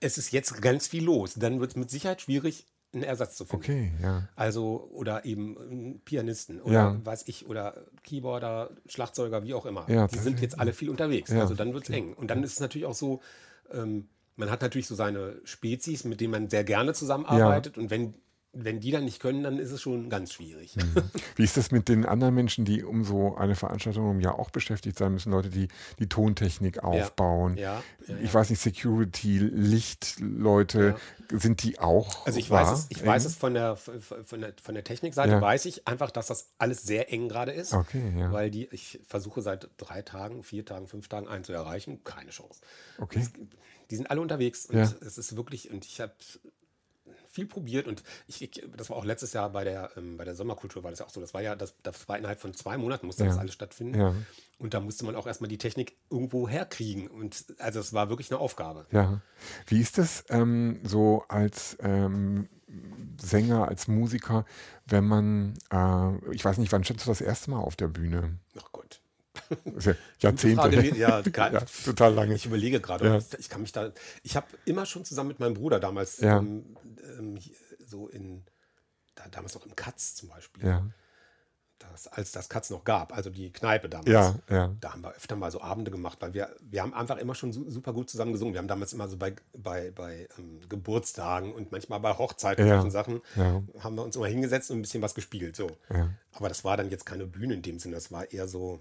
Es ist jetzt ganz viel los. Dann wird es mit Sicherheit schwierig, einen Ersatz zu finden. Okay, ja. Also, oder eben Pianisten oder ja. weiß ich, oder Keyboarder, Schlagzeuger, wie auch immer. Ja, die sind jetzt alle viel unterwegs. Also dann wird es okay. eng. Und dann ist es natürlich auch so, ähm, man hat natürlich so seine Spezies, mit denen man sehr gerne zusammenarbeitet. Und wenn wenn die dann nicht können, dann ist es schon ganz schwierig. Mhm. Wie ist das mit den anderen Menschen, die um so eine Veranstaltung im Jahr auch beschäftigt sein müssen? Leute, die die Tontechnik aufbauen. Ja. Ja, ja, ich weiß nicht, Security, Lichtleute, sind die auch? Also ich weiß es, ich weiß es von der, von der, von der Technikseite, weiß ich einfach, dass das alles sehr eng gerade ist. Okay, ja. Weil die, ich versuche seit drei Tagen, vier Tagen, fünf Tagen einen zu erreichen. Keine Chance. Okay. Die sind alle unterwegs und es ist wirklich, und ich habe viel probiert und ich, ich, das war auch letztes Jahr bei der, ähm, bei der Sommerkultur war das ja auch so. Das war ja, das, das war innerhalb von zwei Monaten musste ja. das alles stattfinden. Ja. Und da musste man auch erstmal die Technik irgendwo herkriegen. Und also es war wirklich eine Aufgabe. Ja. Wie ist das ähm, so als ähm, Sänger, als Musiker, wenn man, äh, ich weiß nicht, wann standst du das erste Mal auf der Bühne? Ach Jahrzehnte. Frage, ja, ja, total lange. Ich überlege gerade. Ja. Ich kann mich da. Ich habe immer schon zusammen mit meinem Bruder damals ähm, ähm, so in da, damals noch im Katz zum Beispiel. Das, als das Katz noch gab, also die Kneipe damals. Da haben wir öfter mal so Abende gemacht, weil wir, wir haben einfach immer schon super gut zusammen gesungen. Wir haben damals immer so bei, bei, bei ähm, Geburtstagen und manchmal bei Hochzeiten und Sachen, ja. haben wir uns immer hingesetzt und ein bisschen was gespielt. So. Aber das war dann jetzt keine Bühne in dem Sinne, das war eher so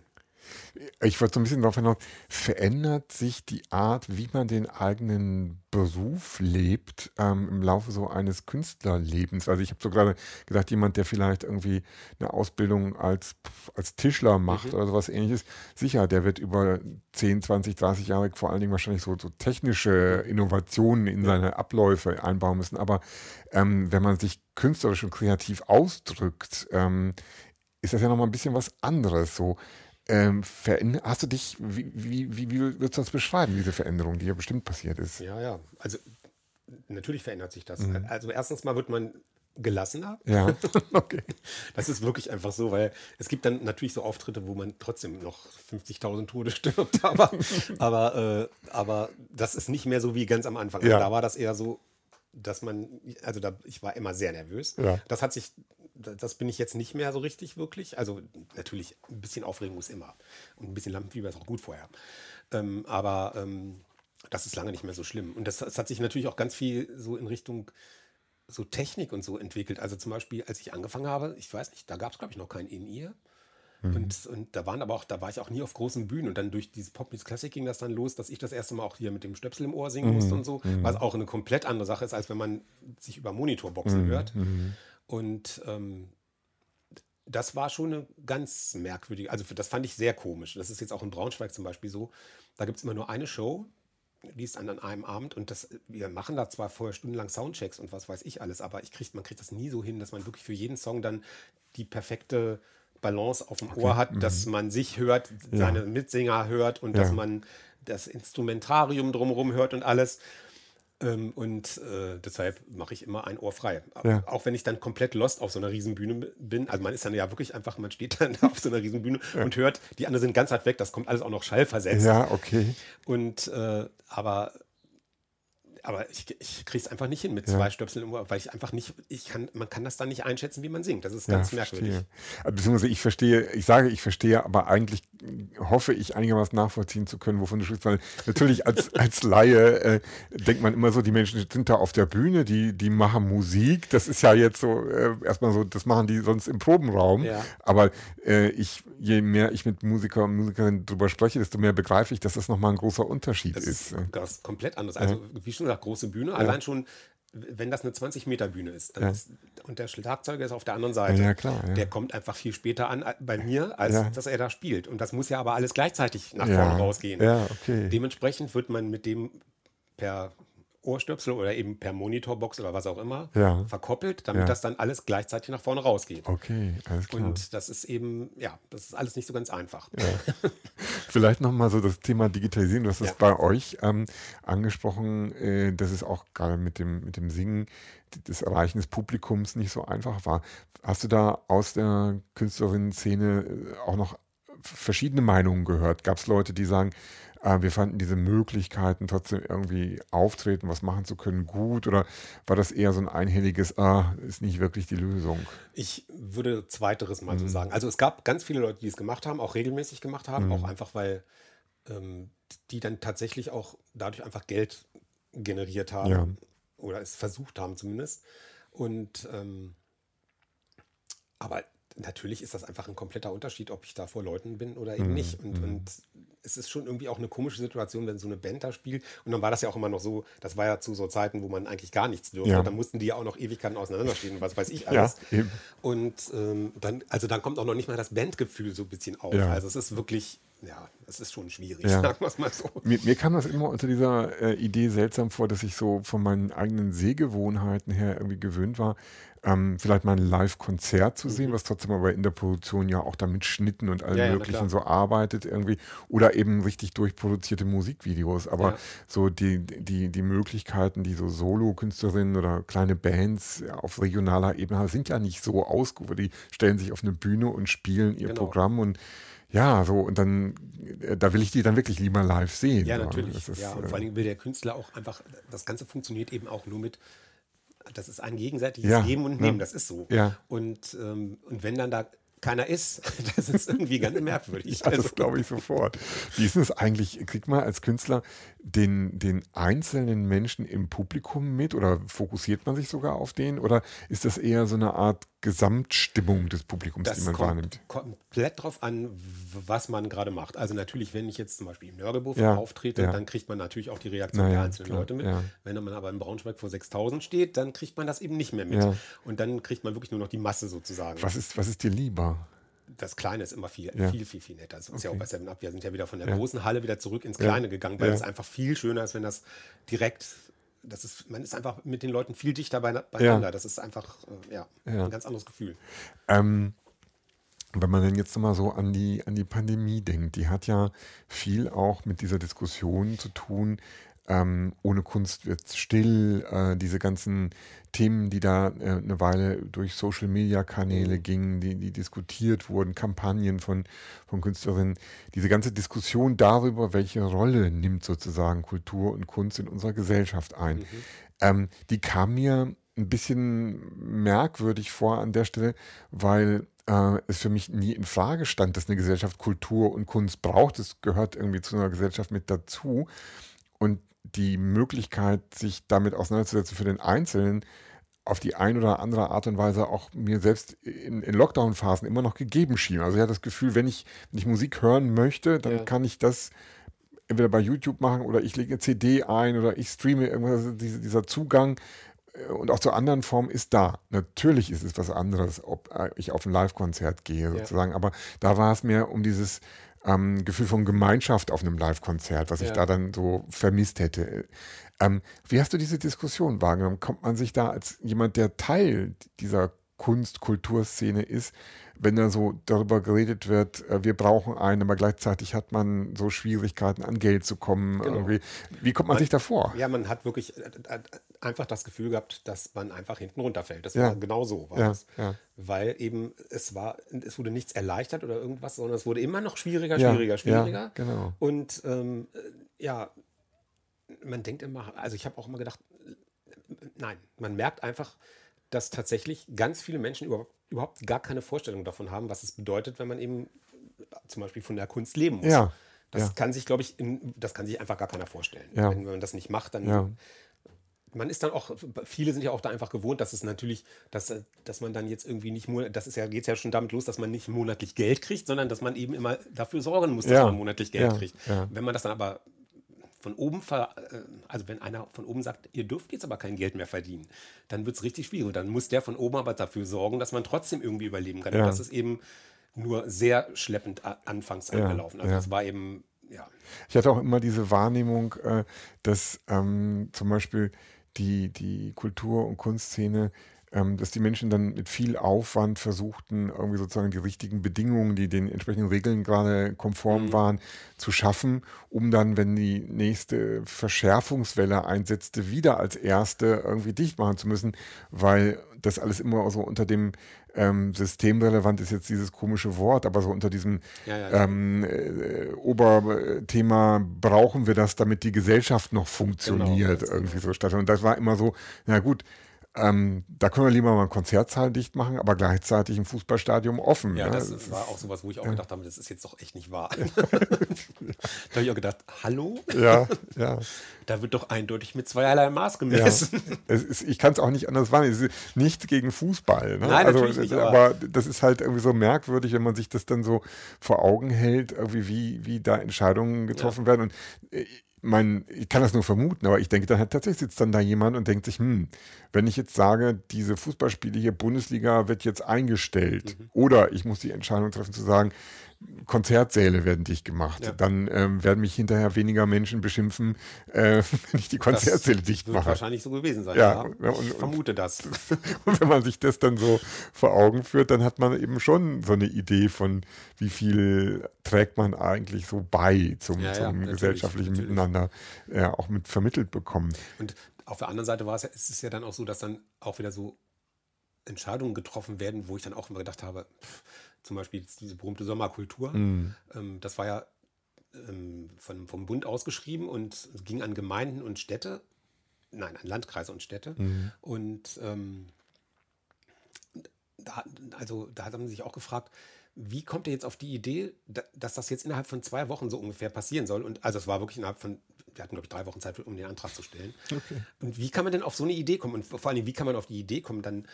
Ich wollte so ein bisschen darauf hinaus, verändert sich die Art, wie man den eigenen Beruf lebt, ähm, im Laufe so eines Künstlerlebens? Also ich habe so gerade gedacht, jemand, der vielleicht irgendwie eine Ausbildung als, als Tischler macht mhm. oder sowas ähnliches, sicher, der wird über 10, 20, 30 Jahre vor allen Dingen wahrscheinlich so, so technische Innovationen in seine Abläufe einbauen müssen. Aber ähm, wenn man sich künstlerisch und kreativ ausdrückt, ähm, ist das ja nochmal ein bisschen was anderes. So, ähm, hast du dich, wie, wie, wie, wie würdest du das beschreiben, diese Veränderung, die ja bestimmt passiert ist? Ja, ja. Also natürlich verändert sich das. Mhm. Also erstens mal wird man gelassener. Ja, okay. Das ist wirklich einfach so, weil es gibt dann natürlich so Auftritte, wo man trotzdem noch 50.000 Tode stirbt, aber, aber, äh, aber das ist nicht mehr so wie ganz am Anfang. Also ja. da war das eher so, dass man, also da, ich war immer sehr nervös. Ja. Das hat sich das bin ich jetzt nicht mehr so richtig wirklich. Also natürlich ein bisschen Aufregung ist immer. Und ein bisschen Lampenfieber ist auch gut vorher. Ähm, aber ähm, das ist lange nicht mehr so schlimm. Und das, das, hat sich natürlich auch ganz viel so in Richtung so Technik und so entwickelt. Also zum Beispiel, als ich angefangen habe, ich weiß nicht, da gab es, glaube ich, noch kein In-Ear. Mhm. Und, und da waren aber auch, da war ich auch nie auf großen Bühnen. Und dann durch diese Pop Music Classic ging das dann los, dass ich das erste Mal auch hier mit dem Stöpsel im Ohr singen mhm. musste und so. Mhm. Was auch eine komplett andere Sache ist, als wenn man sich über Monitorboxen mhm. hört. Mhm. Und ähm, das war schon eine ganz merkwürdige, also das fand ich sehr komisch. Das ist jetzt auch in Braunschweig zum Beispiel so. Da gibt es immer nur eine Show, die ist an einem Abend und das, wir machen da zwar vorher stundenlang Soundchecks und was weiß ich alles, aber ich krieg, man kriegt das nie so hin, dass man wirklich für jeden Song dann die perfekte Balance auf dem okay. Ohr hat, mhm. dass man sich hört, seine ja. Mitsänger hört und ja. dass man das Instrumentarium drumherum hört und alles. Ähm, und äh, deshalb mache ich immer ein Ohr frei. Ja. Auch wenn ich dann komplett lost auf so einer Riesenbühne bin. Also man ist dann ja wirklich einfach, man steht dann auf so einer Riesenbühne ja. und hört, die anderen sind ganz weit weg, das kommt alles auch noch schallversetzt. Ja, okay. Und äh, aber aber ich, ich kriege es einfach nicht hin mit ja. zwei Stöpseln, weil ich einfach nicht, ich kann, man kann das dann nicht einschätzen, wie man singt. Das ist ganz ja, merkwürdig. Äh, beziehungsweise ich verstehe, ich sage, ich verstehe, aber eigentlich hoffe ich einigermaßen nachvollziehen zu können, wovon du sprichst, weil natürlich als, als Laie äh, denkt man immer so, die Menschen sind da auf der Bühne, die, die machen Musik. Das ist ja jetzt so äh, erstmal so, das machen die sonst im Probenraum. Ja. Aber äh, ich, je mehr ich mit Musiker und Musikerinnen drüber spreche, desto mehr begreife ich, dass das nochmal ein großer Unterschied das ist. ist das komplett anders. Also wie schon gesagt, große Bühne. Ja. Allein schon, wenn das eine 20 Meter Bühne ist, ja. ist, und der Schlagzeuger ist auf der anderen Seite, ja, klar, der kommt einfach viel später an bei mir, als dass er da spielt. Und das muss ja aber alles gleichzeitig nach vorne rausgehen. Okay. Dementsprechend wird man mit dem per Ohrstöpsel oder eben per Monitorbox oder was auch immer ja. verkoppelt, damit ja. das dann alles gleichzeitig nach vorne rausgeht. Okay, alles klar. Und das ist eben, ja, das ist alles nicht so ganz einfach. Ja. Vielleicht nochmal so das Thema Digitalisierung, du hast es bei euch ähm, angesprochen, äh, dass es auch gerade mit dem, mit dem Singen das Erreichen des Publikums nicht so einfach war. Hast du da aus der Künstlerinnen-Szene äh, auch noch verschiedene Meinungen gehört? Gab es Leute, die sagen, äh, wir fanden diese Möglichkeiten trotzdem irgendwie auftreten, was machen zu können, gut? Oder war das eher so ein einhelliges, ah, ist nicht wirklich die Lösung? Ich würde zweiteres mal mhm. so sagen. Also es gab ganz viele Leute, die es gemacht haben, auch regelmäßig gemacht haben, mhm. auch einfach, weil ähm, die dann tatsächlich auch dadurch einfach Geld generiert haben. Ja. Oder es versucht haben zumindest. Und ähm, aber natürlich ist das einfach ein kompletter Unterschied, ob ich da vor Leuten bin oder eben mhm. nicht. Und, mhm. und es ist schon irgendwie auch eine komische Situation, wenn so eine Band da spielt. Und dann war das ja auch immer noch so, das war ja zu so Zeiten, wo man eigentlich gar nichts durfte. Ja. Da mussten die ja auch noch Ewigkeiten auseinanderstehen und was weiß ich alles. Ja, und ähm, dann, also dann kommt auch noch nicht mal das Bandgefühl so ein bisschen auf. Ja. Also es ist wirklich ja, es ist schon schwierig, ja. sagen wir es mal so. Mir, mir, kam das immer unter dieser äh, Idee seltsam vor, dass ich so von meinen eigenen Sehgewohnheiten her irgendwie gewöhnt war, ähm, vielleicht mal ein Live-Konzert zu sehen, mhm. was trotzdem aber in der Produktion ja auch damit Schnitten und allem ja, Möglichen ja, so arbeitet irgendwie. Oder eben richtig durchproduzierte Musikvideos. Aber so die, die, die Möglichkeiten, die so Solo-Künstlerinnen oder kleine Bands auf regionaler Ebene haben, sind ja nicht so ausgeufert. Die stellen sich auf eine Bühne und spielen ihr genau. Programm und ja, so, und dann, äh, da will ich die dann wirklich lieber live sehen. Ja, natürlich. Ist, ja, und vor allen Dingen will der Künstler auch einfach, das Ganze funktioniert eben auch nur mit, das ist ein gegenseitiges ja, Geben und Nehmen, ja, das ist so. Ja. Und, ähm, und wenn dann da keiner ist. Das ist irgendwie ganz merkwürdig. ja, das also glaube ich sofort. Wie ist es eigentlich, kriegt man als Künstler den, den einzelnen Menschen im Publikum mit oder fokussiert man sich sogar auf den oder ist das eher so eine Art Gesamtstimmung des Publikums, das die man kommt wahrnimmt? komplett drauf an, was man gerade macht. Also natürlich, wenn ich jetzt zum Beispiel im Nörgelbuch Ja, auftrete, ja. dann kriegt man natürlich auch die Reaktion Na der einzelnen klar, Leute mit. Wenn man aber in Braunschweig vor 6000 steht, dann kriegt man das eben nicht mehr mit. Und dann kriegt man wirklich nur noch die Masse sozusagen. Was ist, was ist dir lieber? Das Kleine ist immer viel, Ja. viel, viel, viel netter. Das ist ja auch Okay. bei Seven Up. Wir sind ja wieder von der Ja. großen Halle wieder zurück ins Ja. Kleine gegangen, weil Ja. es einfach viel schöner ist, wenn das direkt, das ist, man ist einfach mit den Leuten viel dichter beieinander. Das ist einfach, äh, ja, Ja. ein ganz anderes Gefühl. Ähm, wenn man denn jetzt mal so an die, an die Pandemie denkt, die hat ja viel auch mit dieser Diskussion zu tun. Ähm, ohne Kunst wird es still. Äh, diese ganzen Themen, die da äh, eine Weile durch Social-Media-Kanäle gingen, die, die diskutiert wurden, Kampagnen von, von Künstlerinnen. Diese ganze Diskussion darüber, welche Rolle nimmt sozusagen Kultur und Kunst in unserer Gesellschaft ein, ähm, die kam mir ein bisschen merkwürdig vor an der Stelle, weil äh, es für mich nie in Frage stand, dass eine Gesellschaft Kultur und Kunst braucht. Es gehört irgendwie zu einer Gesellschaft mit dazu. Und die Möglichkeit, sich damit auseinanderzusetzen für den Einzelnen, auf die ein oder andere Art und Weise auch mir selbst in, in Lockdown-Phasen immer noch gegeben schien. Also ich hatte das Gefühl, wenn ich, wenn ich Musik hören möchte, dann Ja. kann ich das entweder bei YouTube machen oder ich lege eine CD ein oder ich streame irgendwas. Also diese, dieser Zugang äh, und auch zu anderen Formen ist da. Natürlich ist es was anderes, ob äh, ich auf ein Live-Konzert gehe sozusagen, aber da war es mehr um dieses ähm, Gefühl von Gemeinschaft auf einem Live-Konzert, was ich Ja. da dann so vermisst hätte. Ähm, wie hast du diese Diskussion wahrgenommen? Kommt man sich da als jemand, der Teil dieser Kunst-Kulturszene ist, wenn da so darüber geredet wird, äh, wir brauchen einen, aber gleichzeitig hat man so Schwierigkeiten, an Geld zu kommen. Genau. Wie kommt man, sich davor? Ja, man hat wirklich äh, äh, einfach das Gefühl gehabt, dass man einfach hinten runterfällt. Das Ja. war genau so. War Ja, das. ja. Weil eben es war, es wurde nichts erleichtert oder irgendwas, sondern es wurde immer noch schwieriger, schwieriger, schwieriger. genau. Und ähm, äh, ja, man denkt immer, also ich habe auch immer gedacht, nein, man merkt einfach, dass tatsächlich ganz viele Menschen überhaupt, überhaupt gar keine Vorstellung davon haben, was es bedeutet, wenn man eben zum Beispiel von der Kunst leben muss. Ja, Das ja. kann sich, glaube ich, in, das kann sich einfach gar keiner vorstellen. Ja. Wenn, man das nicht macht, dann. Man ist dann auch, viele sind ja auch da einfach gewohnt, dass es natürlich, dass, äh, dass man dann jetzt irgendwie nicht, das ist ja, geht ja schon damit los, dass man nicht monatlich Geld kriegt, sondern dass man eben immer dafür sorgen muss, dass Ja, man monatlich Geld ja, kriegt. ja. Wenn man das dann aber von oben, ver, äh, also wenn einer von oben sagt, ihr dürft jetzt aber kein Geld mehr verdienen, dann wird es richtig schwierig. Und dann muss der von oben aber dafür sorgen, dass man trotzdem irgendwie überleben kann. Und das ist eben nur sehr schleppend a- anfangs angelaufen. Also es war eben, ja, Ich hatte auch immer diese Wahrnehmung, äh, dass ähm, zum Beispiel die, die Kultur- und Kunstszene, ähm, dass die Menschen dann mit viel Aufwand versuchten, irgendwie sozusagen die richtigen Bedingungen, die den entsprechenden Regeln gerade konform waren, zu schaffen, um dann, wenn die nächste Verschärfungswelle einsetzte, wieder als erste irgendwie dicht machen zu müssen, weil das alles immer so unter dem ähm, systemrelevant ist jetzt dieses komische Wort, aber so unter diesem Ja, ja, ähm, äh, Oberthema brauchen wir das, damit die Gesellschaft noch funktioniert, ganz irgendwie so statt. Und das war immer so, na gut, ähm, da können wir lieber mal einen Konzertsaal dicht machen, aber gleichzeitig ein Fußballstadion offen. Ja, ne? das, Das war auch sowas, wo ich auch gedacht habe, das ist jetzt doch echt nicht wahr. da habe ich auch gedacht, hallo? ja, ja. Da wird doch eindeutig mit zweierlei Maß Ja, gemessen. es ist, ich kann es auch nicht anders wahrnehmen. Es ist nichts gegen Fußball. Ne? Nein, also, natürlich nicht, aber, aber- das ist halt irgendwie so merkwürdig, wenn man sich das dann so vor Augen hält, irgendwie wie, wie da Entscheidungen getroffen werden. Und äh, mein, ich kann das nur vermuten, aber ich denke, dann hat tatsächlich sitzt dann da jemand und denkt sich, hm, wenn ich jetzt sage, diese Fußballspiele hier, Bundesliga wird jetzt eingestellt, Mhm. oder ich muss die Entscheidung treffen zu sagen, Konzertsäle werden dicht gemacht. Ja. Dann ähm, werden mich hinterher weniger Menschen beschimpfen, äh, wenn ich die Konzertsäle dicht wird mache. wahrscheinlich so gewesen sein. Ja, Ja, und- ich und- vermute das. Und wenn man sich das dann so vor Augen führt, dann hat man eben schon so eine Idee von, wie viel trägt man eigentlich so bei zum, Ja, zum gesellschaftlichen natürlich. Miteinander ja, auch mit vermittelt bekommen. Und auf der anderen Seite war es ja, ist es ja dann auch so, dass dann auch wieder so Entscheidungen getroffen werden, wo ich dann auch immer gedacht habe, pff, zum Beispiel diese berühmte Sommerkultur, Mhm. ähm, das war ja ähm, von, vom Bund ausgeschrieben und ging an Gemeinden und Städte, nein, an Landkreise und Städte. Mhm. Und ähm, da, also da haben sie sich auch gefragt, wie kommt ihr jetzt auf die Idee, dass das jetzt innerhalb von zwei Wochen so ungefähr passieren soll? Und also es war wirklich innerhalb von, wir hatten glaube ich drei Wochen Zeit, um den Antrag zu stellen. Okay. Und wie kann man denn auf so eine Idee kommen? Und vor allem, wie kann man auf die Idee kommen, dann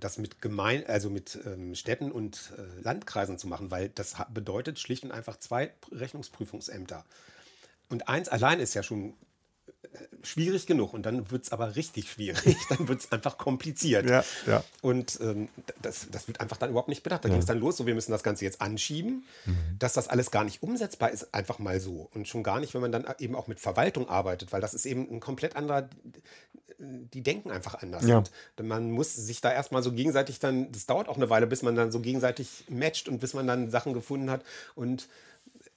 das mit Gemein, also mit ähm, Städten und äh, Landkreisen zu machen? Weil das bedeutet schlicht und einfach zwei Rechnungsprüfungsämter. Und eins allein ist ja schon schwierig genug und dann wird es aber richtig schwierig. Dann wird es einfach kompliziert. Ja, ja. Und ähm, das, das wird einfach dann überhaupt nicht bedacht. Da ja. ging es dann los, so wir müssen das Ganze jetzt anschieben, mhm. dass das alles gar nicht umsetzbar ist, einfach mal so. Und schon gar nicht, wenn man dann eben auch mit Verwaltung arbeitet, weil das ist eben ein komplett anderer, die denken einfach anders. Ja. Und man muss sich da erstmal so gegenseitig dann, das dauert auch eine Weile, bis man dann so gegenseitig matcht und bis man dann Sachen gefunden hat. Und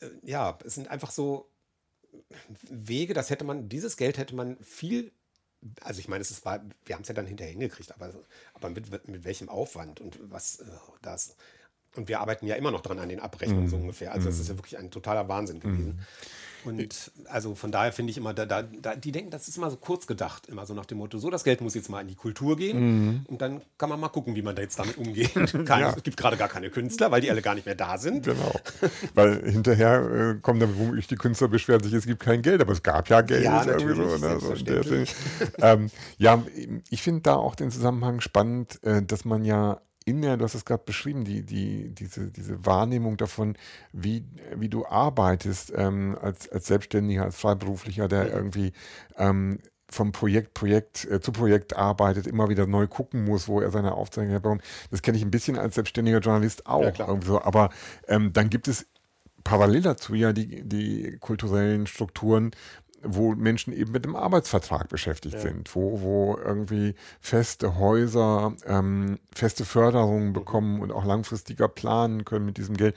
äh, ja, es sind einfach so Wege, das hätte man, dieses Geld hätte man viel, also ich meine, es ist, war, wir haben es ja dann hinterher hingekriegt, aber, aber mit, mit welchem Aufwand und was äh, das. Und wir arbeiten ja immer noch dran an den Abrechnungen mm. so ungefähr. Also es mm. ist ja wirklich ein totaler Wahnsinn gewesen. Mm. Und also von daher finde ich immer, da, da, da, die denken, das ist immer so kurz gedacht, immer so nach dem Motto, so das Geld muss jetzt mal in die Kultur gehen mhm. und dann kann man mal gucken, wie man da jetzt damit umgeht. Ja. Es gibt gerade gar keine Künstler, weil die alle gar nicht mehr da sind. Genau. weil hinterher äh, kommen dann womöglich die Künstler beschweren sich, es gibt kein Geld, aber es gab ja Geld. Ja, natürlich, so, ne? so ähm, ja, ich finde da auch den Zusammenhang spannend, äh, dass man ja in der, du hast es gerade beschrieben, die, die, diese, diese Wahrnehmung davon, wie, wie du arbeitest ähm, als, als Selbstständiger, als Freiberuflicher, der mhm. irgendwie ähm, vom Projekt, Projekt äh, zu Projekt arbeitet, immer wieder neu gucken muss, wo er seine Aufzeichnungen herbekommt. Das kenne ich ein bisschen als selbstständiger Journalist auch. Ja, so. Aber ähm, dann gibt es parallel dazu ja die, die kulturellen Strukturen, wo Menschen eben mit dem Arbeitsvertrag beschäftigt ja. sind, wo, wo irgendwie feste Häuser, ähm, feste Förderungen mhm. bekommen und auch langfristiger planen können mit diesem Geld.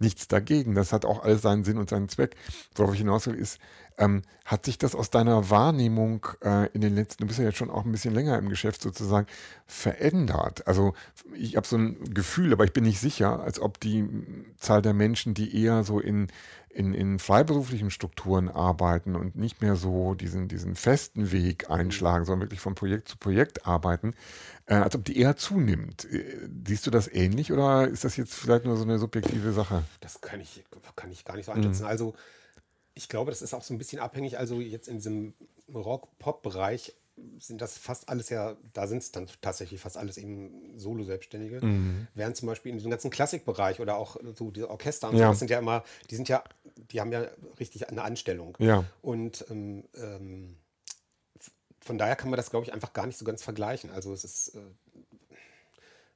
Nichts dagegen. Das hat auch all seinen Sinn und seinen Zweck. Worauf ich hinaus will, ist, ähm, hat sich das aus deiner Wahrnehmung äh, in den letzten, du bist ja jetzt schon auch ein bisschen länger im Geschäft sozusagen, verändert? Also ich habe so ein Gefühl, aber ich bin nicht sicher, als ob die Zahl der Menschen, die eher so in in, in freiberuflichen Strukturen arbeiten und nicht mehr so diesen, diesen festen Weg mhm. einschlagen, sondern wirklich von Projekt zu Projekt arbeiten, äh, als ob die eher zunimmt. Äh, siehst du das ähnlich oder ist das jetzt vielleicht nur so eine subjektive Sache? Das kann ich, kann ich gar nicht so einschätzen. Mhm. Also ich glaube, das ist auch so ein bisschen abhängig. Also jetzt in diesem Rock-Pop-Bereich sind das fast alles ja, da sind es dann tatsächlich fast alles eben Solo-Selbstständige. Mhm. Während zum Beispiel in diesem ganzen Klassikbereich oder auch so diese Orchester und ja. so, das sind ja immer, die sind ja, die haben ja richtig eine Anstellung. Ja. Und ähm, ähm, von daher kann man das, glaube ich, einfach gar nicht so ganz vergleichen. Also es ist, äh,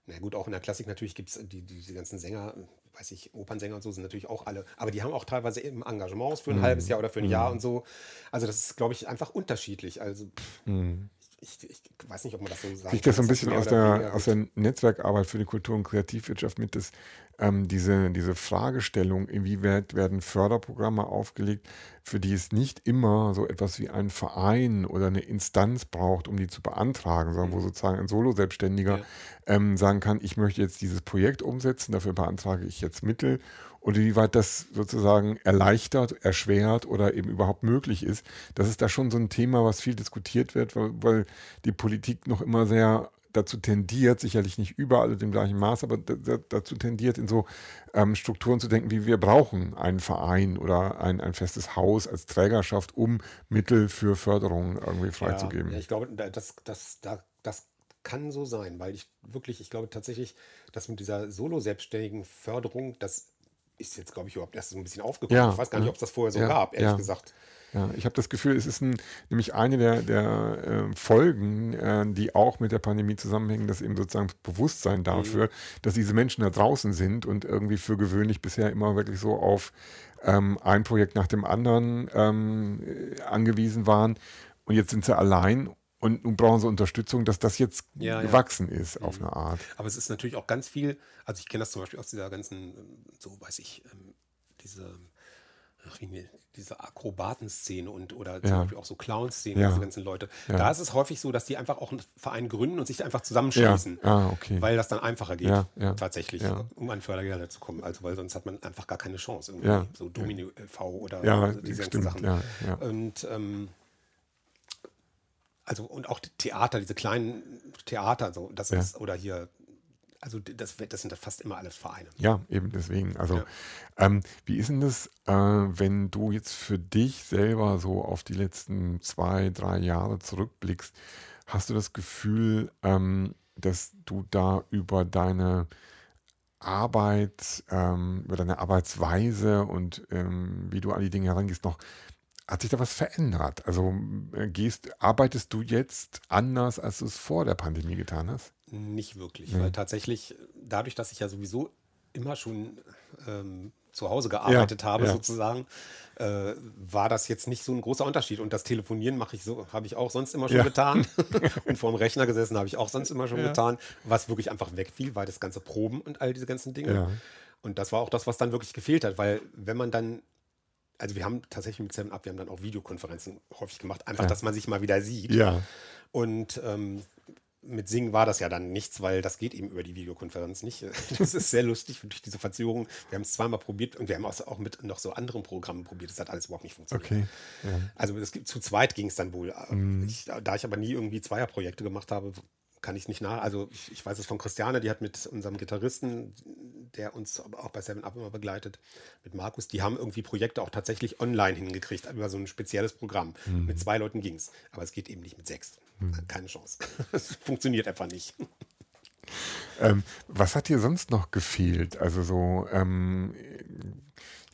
na gut, auch in der Klassik natürlich gibt es die, die, diese ganzen Sänger, weiß ich, Opernsänger und so sind natürlich auch alle, aber die haben auch teilweise eben Engagements für ein mhm. halbes Jahr oder für ein mhm. Jahr und so. Also das ist, glaube ich, einfach unterschiedlich. Also pff, mhm. Ich, ich, weiß nicht, ob man das so sagt. Ich das so ein bisschen aus der, aus der Netzwerkarbeit für die Kultur- und Kreativwirtschaft mit, dass ähm, diese, diese Fragestellung, inwieweit werden Förderprogramme aufgelegt, für die es nicht immer so etwas wie ein Verein oder eine Instanz braucht, um die zu beantragen, sondern wo mhm. sozusagen ein Solo-Selbstständiger ja. ähm, sagen kann, ich möchte jetzt dieses Projekt umsetzen, dafür beantrage ich jetzt Mittel und inwieweit das sozusagen erleichtert, erschwert oder eben überhaupt möglich ist. Das ist da schon so ein Thema, was viel diskutiert wird, weil, weil die Politik noch immer sehr dazu tendiert, sicherlich nicht überall dem gleichen Maß, aber dazu tendiert, in so ähm, Strukturen zu denken, wie wir brauchen einen Verein oder ein, ein festes Haus als Trägerschaft, um Mittel für Förderung irgendwie freizugeben. Ja, ja, ich glaube, das, das, das, das kann so sein, weil ich wirklich, ich glaube tatsächlich, dass mit dieser solo-selbstständigen Förderung, das ist jetzt, glaube ich, überhaupt erst so ein bisschen aufgekommen. Ja, ich weiß gar nicht, ob es das vorher so gab, ehrlich gesagt. Ja, ich habe das Gefühl, es ist ein, nämlich eine der, der äh, Folgen, äh, die auch mit der Pandemie zusammenhängen, dass eben sozusagen Bewusstsein dafür, mhm. dass diese Menschen da draußen sind und irgendwie für gewöhnlich bisher immer wirklich so auf ähm, ein Projekt nach dem anderen ähm, angewiesen waren. Und jetzt sind sie allein und nun brauchen sie Unterstützung, dass das jetzt ja, gewachsen ja. ist auf mhm. eine Art. Aber es ist natürlich auch ganz viel, also ich kenne das zum Beispiel aus dieser ganzen, so weiß ich, ähm, diese ach, wie, diese Akrobatenszene und oder zum ja. Beispiel auch so Clown-Szene, diese ganzen Leute. Da ist es häufig so, dass die einfach auch einen Verein gründen und sich einfach zusammenschließen, ah, okay. weil das dann einfacher geht, tatsächlich, um an Fördergelder zu kommen. Also weil sonst hat man einfach gar keine Chance. So Domino v oder diese ganzen Sachen. Und ähm, also und auch Theater, diese kleinen Theater, so das ist oder hier also das, das sind fast immer alles Vereine. Ja, eben deswegen. Also ja. ähm, wie ist denn das, äh, wenn du jetzt für dich selber so auf die letzten zwei, drei Jahre zurückblickst? Hast du das Gefühl, ähm, dass du da über deine Arbeit, ähm, über deine Arbeitsweise und ähm, wie du an die Dinge herangehst, noch hat sich da was verändert? Also äh, gehst, arbeitest du jetzt anders, als du es vor der Pandemie getan hast? Nicht wirklich, mhm. weil tatsächlich dadurch, dass ich ja sowieso immer schon ähm, zu Hause gearbeitet ja, habe, ja. sozusagen, äh, war das jetzt nicht so ein großer Unterschied. Und das Telefonieren mache ich so, habe ich auch sonst immer schon ja. getan. und vor dem Rechner gesessen habe ich auch sonst immer schon getan. Was wirklich einfach wegfiel, war das ganze Proben und all diese ganzen Dinge. Und das war auch das, was dann wirklich gefehlt hat, weil wenn man dann also wir haben tatsächlich mit Seven Up, wir haben dann auch Videokonferenzen häufig gemacht, einfach, ja. dass man sich mal wieder sieht. Ja. Und ähm, mit Singen war das ja dann nichts, weil das geht eben über die Videokonferenz nicht. Das ist sehr lustig durch diese Verzögerung. Wir haben es zweimal probiert und wir haben es auch mit noch so anderen Programmen probiert. Das hat alles überhaupt nicht funktioniert. Okay. Ja. Also es, zu zweit ging es dann wohl. Mhm. Ich, da ich aber nie irgendwie Zweierprojekte gemacht habe, kann ich nicht nach. Also ich, ich, weiß es von Christiane, die hat mit unserem Gitarristen, der uns auch bei Seven Up immer begleitet, mit Markus, die haben irgendwie Projekte auch tatsächlich online hingekriegt, über so ein spezielles Programm. Mhm. Mit zwei Leuten ging es. Aber es geht eben nicht mit sechs. Mhm. Keine Chance. Es funktioniert einfach nicht. Ähm, was hat dir sonst noch gefehlt? Also so, ähm,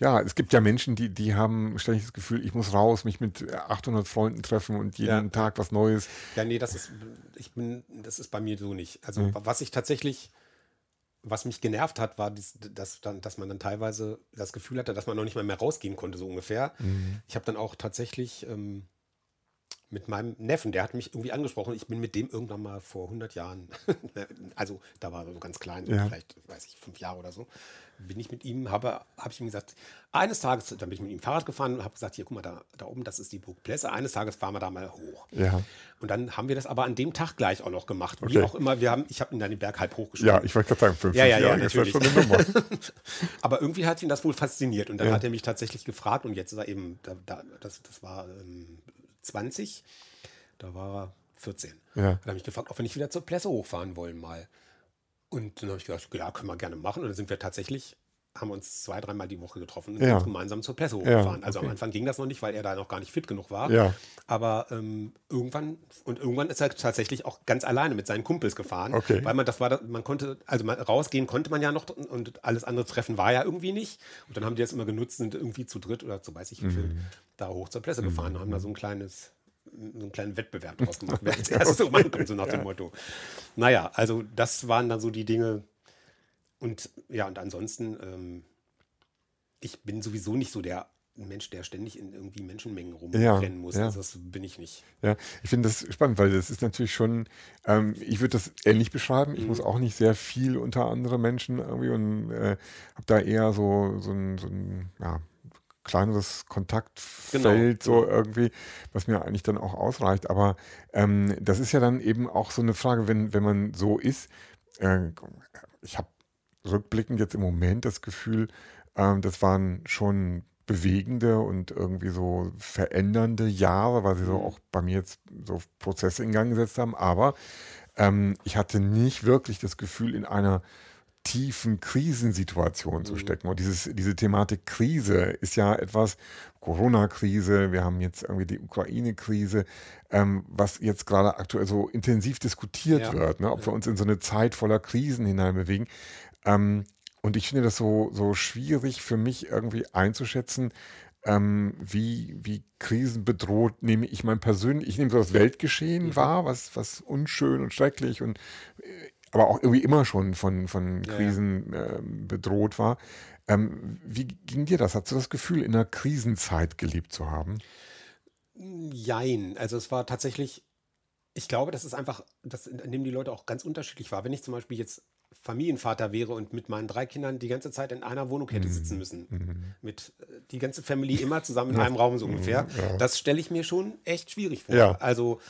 ja, es gibt ja Menschen, die, die haben ständig das Gefühl, ich muss raus, mich mit 800 Freunden treffen und jeden ja. Tag was Neues. Ja, nee, das ist, ich bin, das ist bei mir so nicht. Also, mhm. was ich tatsächlich, was mich genervt hat, war, dies, dass, dann, dass man dann teilweise das Gefühl hatte, dass man noch nicht mal mehr rausgehen konnte, so ungefähr. Mhm. Ich habe dann auch tatsächlich ähm, mit meinem Neffen, der hat mich irgendwie angesprochen. Ich bin mit dem irgendwann mal vor 100 Jahren, also da war er so ganz klein, so ja. vielleicht, weiß ich, fünf Jahre oder so, bin ich mit ihm, habe hab ich ihm gesagt, eines Tages, dann bin ich mit ihm Fahrrad gefahren und habe gesagt, hier, guck mal, da, da oben, das ist die Burg Plesse, eines Tages fahren wir da mal hoch. Ja. Und dann haben wir das aber an dem Tag gleich auch noch gemacht. Okay. Wie auch immer, wir haben, ich habe ihn dann den Berg halb hochgeschoben. Ja, ich wollte gerade sagen, fünf ja, ja, ja, natürlich. schon eine Nummer. aber irgendwie hat ihn das wohl fasziniert und dann ja. hat er mich tatsächlich gefragt und jetzt ist er eben, da, da, das, das war ähm, 20, da war er 14. Ja. Dann habe ich gefragt, ob wir nicht wieder zur Plesse hochfahren wollen mal. Und dann habe ich gesagt, ja, können wir gerne machen. Und dann sind wir tatsächlich, haben uns zwei, dreimal die Woche getroffen und ja. sind gemeinsam zur Plesse hochgefahren. Ja, also am Anfang ging das noch nicht, weil er da noch gar nicht fit genug war. Ja. Aber ähm, irgendwann, und irgendwann ist er tatsächlich auch ganz alleine mit seinen Kumpels gefahren. Okay. Weil man das war, man konnte, also man, rausgehen konnte man ja noch und alles andere treffen war ja irgendwie nicht. Und dann haben die das immer genutzt, sind irgendwie zu dritt oder zu weiß ich wie viel mhm. da hoch zur Plesse mhm. gefahren und haben da so ein kleines so einen kleinen Wettbewerb draus gemacht, wer als erstes so rankommt, so nach dem Motto. Naja, also das waren dann so die Dinge. Und ja, und ansonsten, ähm, ich bin sowieso nicht so der Mensch, der ständig in irgendwie Menschenmengen rumrennen ja, muss. Ja. Also das bin ich nicht. Ja, ich finde das spannend, weil das ist natürlich schon, ähm, ich würde das ähnlich beschreiben. Ich mhm. muss auch nicht sehr viel unter andere Menschen irgendwie und äh, habe da eher so, so ein, so ein ja, kleineres Kontaktfeld, genau. so irgendwie, was mir eigentlich dann auch ausreicht. Aber ähm, das ist ja dann eben auch so eine Frage, wenn, wenn man so ist. Äh, ich habe rückblickend jetzt im Moment das Gefühl, äh, das waren schon bewegende und irgendwie so verändernde Jahre, weil sie so mhm. auch bei mir jetzt so Prozesse in Gang gesetzt haben. Aber ähm, ich hatte nicht wirklich das Gefühl, in einer tiefen Krisensituation mhm. zu stecken. Und dieses, diese Thematik Krise ist ja etwas, Corona-Krise, wir haben jetzt irgendwie die Ukraine-Krise, ähm, was jetzt gerade aktuell so intensiv diskutiert ja. wird, ne? ob ja. wir uns in so eine Zeit voller Krisen hineinbewegen. Ähm, und ich finde das so, so schwierig für mich irgendwie einzuschätzen, ähm, wie, wie krisenbedroht nehme ich mein persönlich, ich nehme so das Weltgeschehen mhm. wahr, was, was unschön und schrecklich und äh, aber auch irgendwie immer schon von, von Krisen ja, ja. Äh, bedroht war. Ähm, wie ging dir das? Hast du das Gefühl, in einer Krisenzeit gelebt zu haben? Jein. Also es war tatsächlich, ich glaube, das ist einfach, das, dem die Leute auch ganz unterschiedlich war. Wenn ich zum Beispiel jetzt Familienvater wäre und mit meinen drei Kindern die ganze Zeit in einer Wohnung hätte sitzen mhm. müssen. Mhm. Mit äh, die ganze Family immer zusammen in einem Raum so ungefähr. Mhm, ja. Das stelle ich mir schon echt schwierig vor. Ja. Also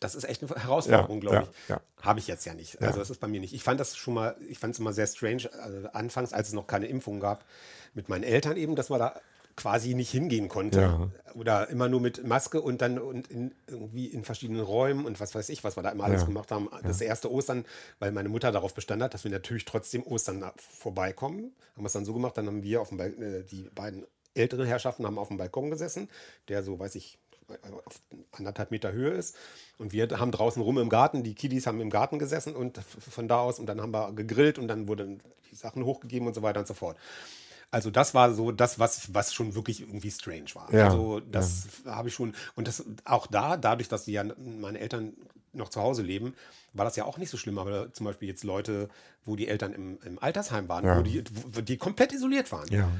das ist echt eine Herausforderung, ja, glaube ich. Ja, ja. Habe ich jetzt ja nicht. Also das ist bei mir nicht. Ich fand das schon mal, ich fand es immer sehr strange, also anfangs, als es noch keine Impfung gab, mit meinen Eltern eben, dass wir da quasi nicht hingehen konnte. Oder immer nur mit Maske und dann und in, irgendwie in verschiedenen Räumen und was weiß ich, was wir da immer alles gemacht haben. Das erste Ostern, weil meine Mutter darauf bestanden hat, dass wir natürlich trotzdem Ostern vorbeikommen. Haben wir es dann so gemacht, dann haben wir auf dem Bal äh, die beiden älteren Herrschaften haben auf dem Balkon gesessen, der so, weiß ich, auf anderthalb Meter Höhe ist. Und wir haben draußen rum im Garten, die Kiddies haben im Garten gesessen und von da aus und dann haben wir gegrillt und dann wurden die Sachen hochgegeben und so weiter und so fort. Also das war so das, was, was schon wirklich irgendwie strange war. Ja, also das habe ich schon, und das auch da, dadurch, dass die ja meine Eltern noch zu Hause leben, war das ja auch nicht so schlimm. Aber zum Beispiel jetzt Leute, wo die Eltern im, im Altersheim waren, Ja. wo, die, wo die komplett isoliert waren. Ja.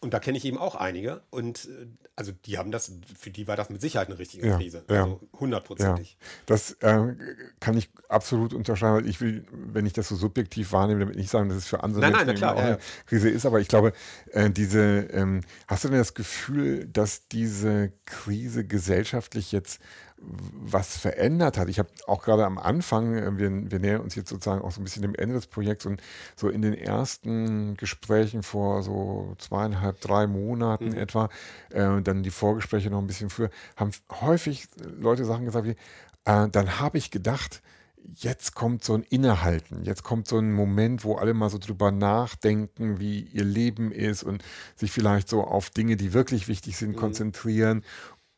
Und da kenne ich eben auch einige. Und äh, also die haben das, für die war das mit Sicherheit eine richtige Ja, Krise. ja. Also Ja, hundertprozentig. das äh, kann ich absolut unterschreiben. weil Ich will, wenn ich das so subjektiv wahrnehme, damit nicht sagen, dass es für andere Nein, nein, na klar, auch ja, eine Krise ist. Aber ich glaube, äh, diese, ähm, hast du denn das Gefühl, dass diese Krise gesellschaftlich jetzt was verändert hat. Ich habe auch gerade am Anfang, äh, wir, wir nähern uns jetzt sozusagen auch so ein bisschen dem Ende des Projekts und so in den ersten Gesprächen vor so zweieinhalb, drei Monaten etwa, äh, dann die Vorgespräche noch ein bisschen früher, haben häufig Leute Sachen gesagt wie, äh, dann habe ich gedacht, jetzt kommt so ein Innehalten, jetzt kommt so ein Moment, wo alle mal so drüber nachdenken, wie ihr Leben ist und sich vielleicht so auf Dinge, die wirklich wichtig sind, konzentrieren.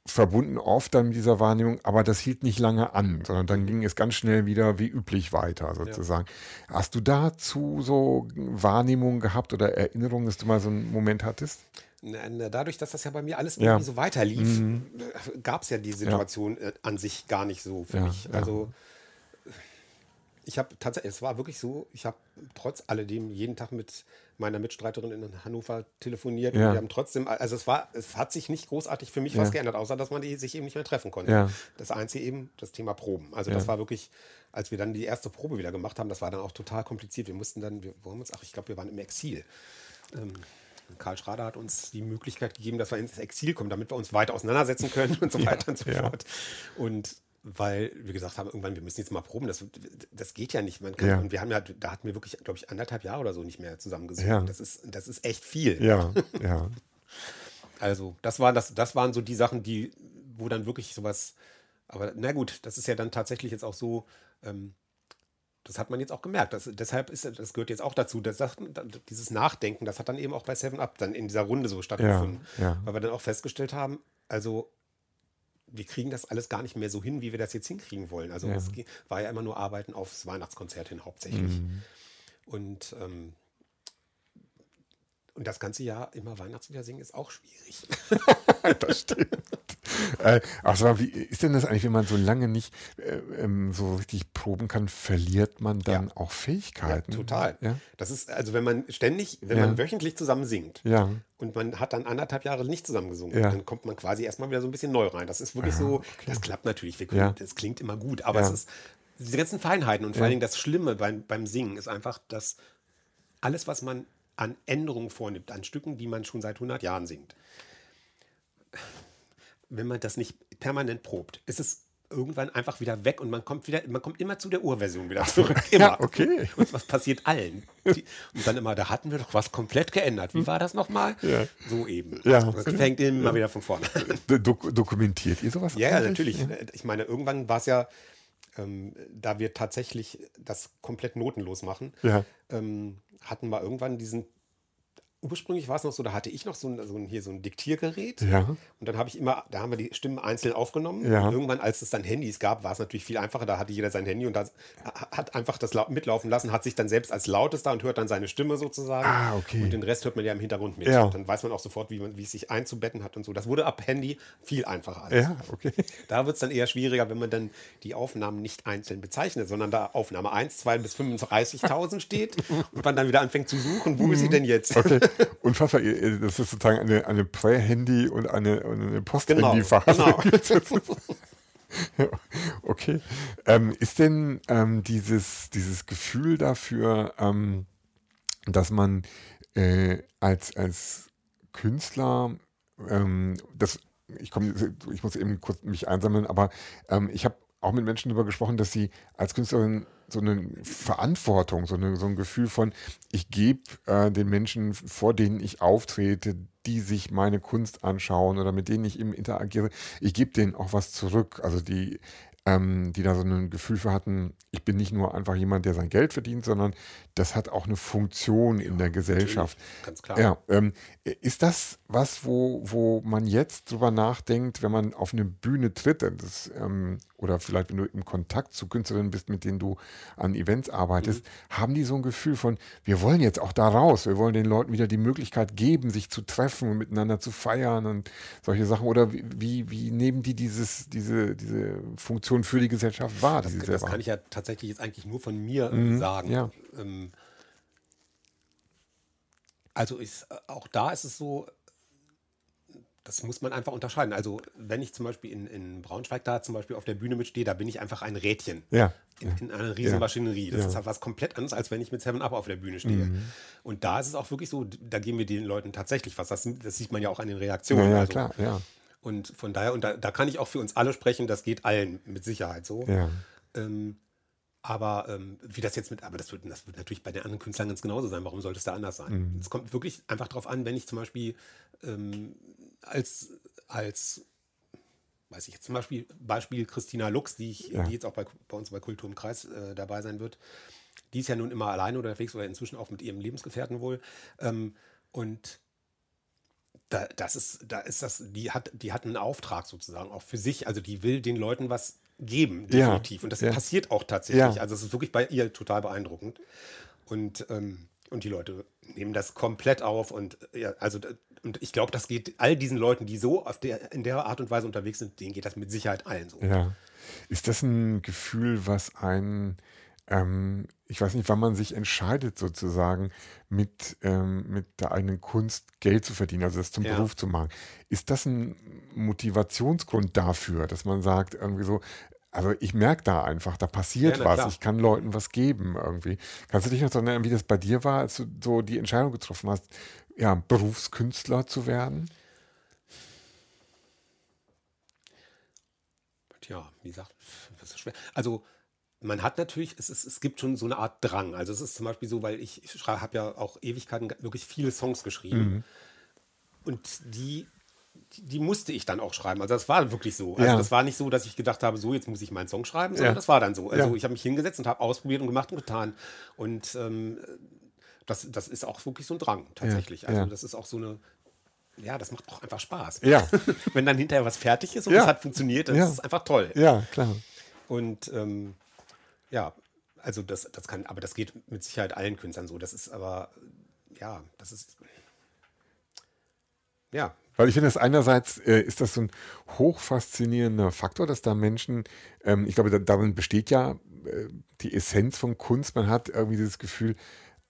Verbunden oft dann mit dieser Wahrnehmung, aber das hielt nicht lange an, sondern dann ging es ganz schnell wieder wie üblich weiter, sozusagen. Hast du dazu so Wahrnehmungen gehabt oder Erinnerungen, dass du mal so einen Moment hattest? Dadurch, dass das ja bei mir alles Ja. irgendwie so weiterlief, gab es ja die Situation äh, an sich gar nicht so für Ja, mich. ja. Also ich habe tatsächlich, es war wirklich so, ich habe trotz alledem jeden Tag mit meiner Mitstreiterin in Hannover telefoniert Ja. und wir haben trotzdem, also es war, es hat sich nicht großartig für mich was geändert, außer dass man die, sich eben nicht mehr treffen konnte. Ja. Das Einzige eben, das Thema Proben. Also Ja. das war wirklich, als wir dann die erste Probe wieder gemacht haben, das war dann auch total kompliziert. Wir mussten dann, wir wollen uns, ach, ich glaube, wir waren im Exil. Ähm, Karl Schrader hat uns die Möglichkeit gegeben, dass wir ins Exil kommen, damit wir uns weiter auseinandersetzen können und so weiter und so ja. fort. Und weil wir gesagt haben, irgendwann, wir müssen jetzt mal proben, das, das geht ja nicht. Man kann, Ja. Und wir haben ja, da hatten wir wirklich, glaube ich, anderthalb Jahre oder so nicht mehr zusammen gesungen. Ja. Das, ist, das ist echt viel. Ja, ja. Also, das, war das, das waren so die Sachen, die, wo dann wirklich sowas, aber na gut, das ist ja dann tatsächlich jetzt auch so, ähm, das hat man jetzt auch gemerkt. Das, deshalb ist das gehört jetzt auch dazu. Das, dieses Nachdenken, das hat dann eben auch bei Seven Up dann in dieser Runde so stattgefunden. ja. Weil wir dann auch festgestellt haben, also wir kriegen das alles gar nicht mehr so hin, wie wir das jetzt hinkriegen wollen. Also Ja. es war ja immer nur Arbeiten aufs Weihnachtskonzert hin hauptsächlich. Mhm. Und, ähm, und das ganze Jahr immer Weihnachtslieder singen ist auch schwierig. das stimmt. Äh, mal, wie ist denn das eigentlich, wenn man so lange nicht äh, ähm, so richtig proben kann, verliert man dann Ja. auch Fähigkeiten? Total. Ja. Das ist, also wenn man ständig, wenn Ja. man wöchentlich zusammen singt Ja. und man hat dann anderthalb Jahre nicht zusammen gesungen, Ja. dann kommt man quasi erstmal wieder so ein bisschen neu rein. Das ist wirklich so, das klappt natürlich, wir können, Ja. das klingt immer gut, aber Ja. es ist diese ganzen Feinheiten und vor allen Dingen das Schlimme beim, beim Singen ist einfach, dass alles, was man an Änderungen vornimmt, an Stücken, die man schon seit 100 Jahren singt, wenn man das nicht permanent probt, ist es irgendwann einfach wieder weg und man kommt wieder, man kommt immer zu der Urversion wieder zurück. Immer. Ja, okay. Und was passiert allen? Die, und dann immer, da hatten wir doch was komplett geändert. Wie war das nochmal? Ja. So eben. Ja. Das fängt immer wieder von vorne an. Dok dokumentiert ihr sowas? Ja, ja, natürlich. Ich meine, irgendwann war es ja, ähm, da wir tatsächlich das komplett notenlos machen, Ja. ähm, hatten wir irgendwann diesen. Ursprünglich war es noch so, da hatte ich noch so ein, so ein, hier so ein Diktiergerät. Ja. Und dann habe ich immer, da haben wir die Stimmen einzeln aufgenommen. Ja. Und irgendwann, als es dann Handys gab, war es natürlich viel einfacher. Da hatte jeder sein Handy und das hat einfach das lau- mitlaufen lassen, hat sich dann selbst als lautester und hört dann seine Stimme sozusagen. Ah, okay. Und den Rest hört man ja im Hintergrund mit. Ja. Dann weiß man auch sofort, wie, man, wie es sich einzubetten hat und so. Das wurde ab Handy viel einfacher alles. Ja, okay. Da wird es dann eher schwieriger, wenn man dann die Aufnahmen nicht einzeln bezeichnet, sondern da Aufnahme 1, 2 bis 35.000 steht und man dann wieder anfängt zu suchen, wo ist sie denn jetzt? Mhm. Okay. Unfassbar. Das ist sozusagen eine, eine Prä-Handy- und eine, eine Post-Handy-Phase. Genau, okay. Ähm, ist denn ähm, dieses, dieses Gefühl dafür, ähm, dass man äh, als, als Künstler, ähm, das, ich, komm, ich muss eben kurz mich einsammeln, aber ähm, ich habe auch mit Menschen darüber gesprochen, dass sie als Künstlerin so eine Verantwortung, so, eine, so ein Gefühl von, ich gebe äh, den Menschen, vor denen ich auftrete, die sich meine Kunst anschauen oder mit denen ich eben interagiere, ich gebe denen auch was zurück. Also die, ähm, die da so ein Gefühl für hatten, ich bin nicht nur einfach jemand, der sein Geld verdient, sondern das hat auch eine Funktion in der Gesellschaft. Ganz klar. Ja, ähm, ist das was, wo, wo man jetzt drüber nachdenkt, wenn man auf eine Bühne tritt, das, ähm, oder vielleicht wenn du im Kontakt zu Künstlerinnen bist, mit denen du an Events arbeitest, mhm. haben die so ein Gefühl von, wir wollen jetzt auch da raus, wir wollen den Leuten wieder die Möglichkeit geben, sich zu treffen und miteinander zu feiern und solche Sachen? Oder wie, wie, wie nehmen die dieses, diese, diese Funktion für die Gesellschaft wahr? Das, das kann ich ja tatsächlich jetzt eigentlich nur von mir mhm, sagen. Ja. Ähm, also ist, auch da ist es so, das muss man einfach unterscheiden. Also wenn ich zum Beispiel in, in Braunschweig da zum Beispiel auf der Bühne mitstehe, da bin ich einfach ein Rädchen ja. in, in einer riesen ja. Maschinerie. Das ja. ist halt was komplett anderes, als wenn ich mit Seven Up auf der Bühne stehe. Mhm. Und da ist es auch wirklich so, da geben wir den Leuten tatsächlich was. Das, das sieht man ja auch an den Reaktionen. Ja, also, klar, ja. Und von daher, und da, da, kann ich auch für uns alle sprechen, das geht allen mit Sicherheit so. Ja. Ähm, aber ähm, wie das jetzt mit, aber das wird, das wird natürlich bei den anderen Künstlern ganz genauso sein. Warum sollte es da anders sein? Mhm. Es kommt wirklich einfach darauf an, wenn ich zum Beispiel ähm, als, als, weiß ich jetzt zum Beispiel, Beispiel Christina Lux, die, ich, ja. die jetzt auch bei, bei uns bei Kultur im Kreis äh, dabei sein wird, die ist ja nun immer alleine unterwegs oder inzwischen auch mit ihrem Lebensgefährten wohl. Ähm, und da, das ist, da ist das, die hat, die hat einen Auftrag sozusagen auch für sich. Also die will den Leuten was geben, definitiv. Ja, und das ja. passiert auch tatsächlich. Ja. Also es ist wirklich bei ihr total beeindruckend. Und, ähm, und die Leute nehmen das komplett auf. Und ja, also und ich glaube, das geht all diesen Leuten, die so auf der, in der Art und Weise unterwegs sind, denen geht das mit Sicherheit allen so. Ja. Ist das ein Gefühl, was einen ähm, ich weiß nicht, wann man sich entscheidet, sozusagen mit, ähm, mit der eigenen Kunst Geld zu verdienen, also das zum ja. Beruf zu machen. Ist das ein Motivationsgrund dafür, dass man sagt, irgendwie so, also ich merke da einfach, da passiert ja, was, klar. ich kann Leuten was geben irgendwie. Kannst du dich noch erinnern, wie das bei dir war, als du so die Entscheidung getroffen hast, ja, Berufskünstler zu werden? Tja, wie gesagt, das ist schwer. Also man hat natürlich, es, ist, es gibt schon so eine Art Drang. Also es ist zum Beispiel so, weil ich, ich habe ja auch Ewigkeiten wirklich viele Songs geschrieben. Mhm. Und die, die, die, musste ich dann auch schreiben. Also das war wirklich so. Also ja. das war nicht so, dass ich gedacht habe, so jetzt muss ich meinen Song schreiben, sondern ja. das war dann so. Also ja. ich habe mich hingesetzt und habe ausprobiert und gemacht und getan. Und ähm, das, das ist auch wirklich so ein Drang tatsächlich. Also das ist auch so eine, ja, das macht auch einfach Spaß. Ja. Wenn dann hinterher was fertig ist und es hat funktioniert, dann ist es einfach toll. Ja, klar. Und ähm, ja, also das, das kann, aber das geht mit Sicherheit allen Künstlern so. Das ist aber, ja, das ist, ja. Weil ich finde, das einerseits äh, ist das so ein hochfaszinierender Faktor, dass da Menschen, ähm, ich glaube, da, darin besteht ja äh, die Essenz von Kunst. Man hat irgendwie dieses Gefühl,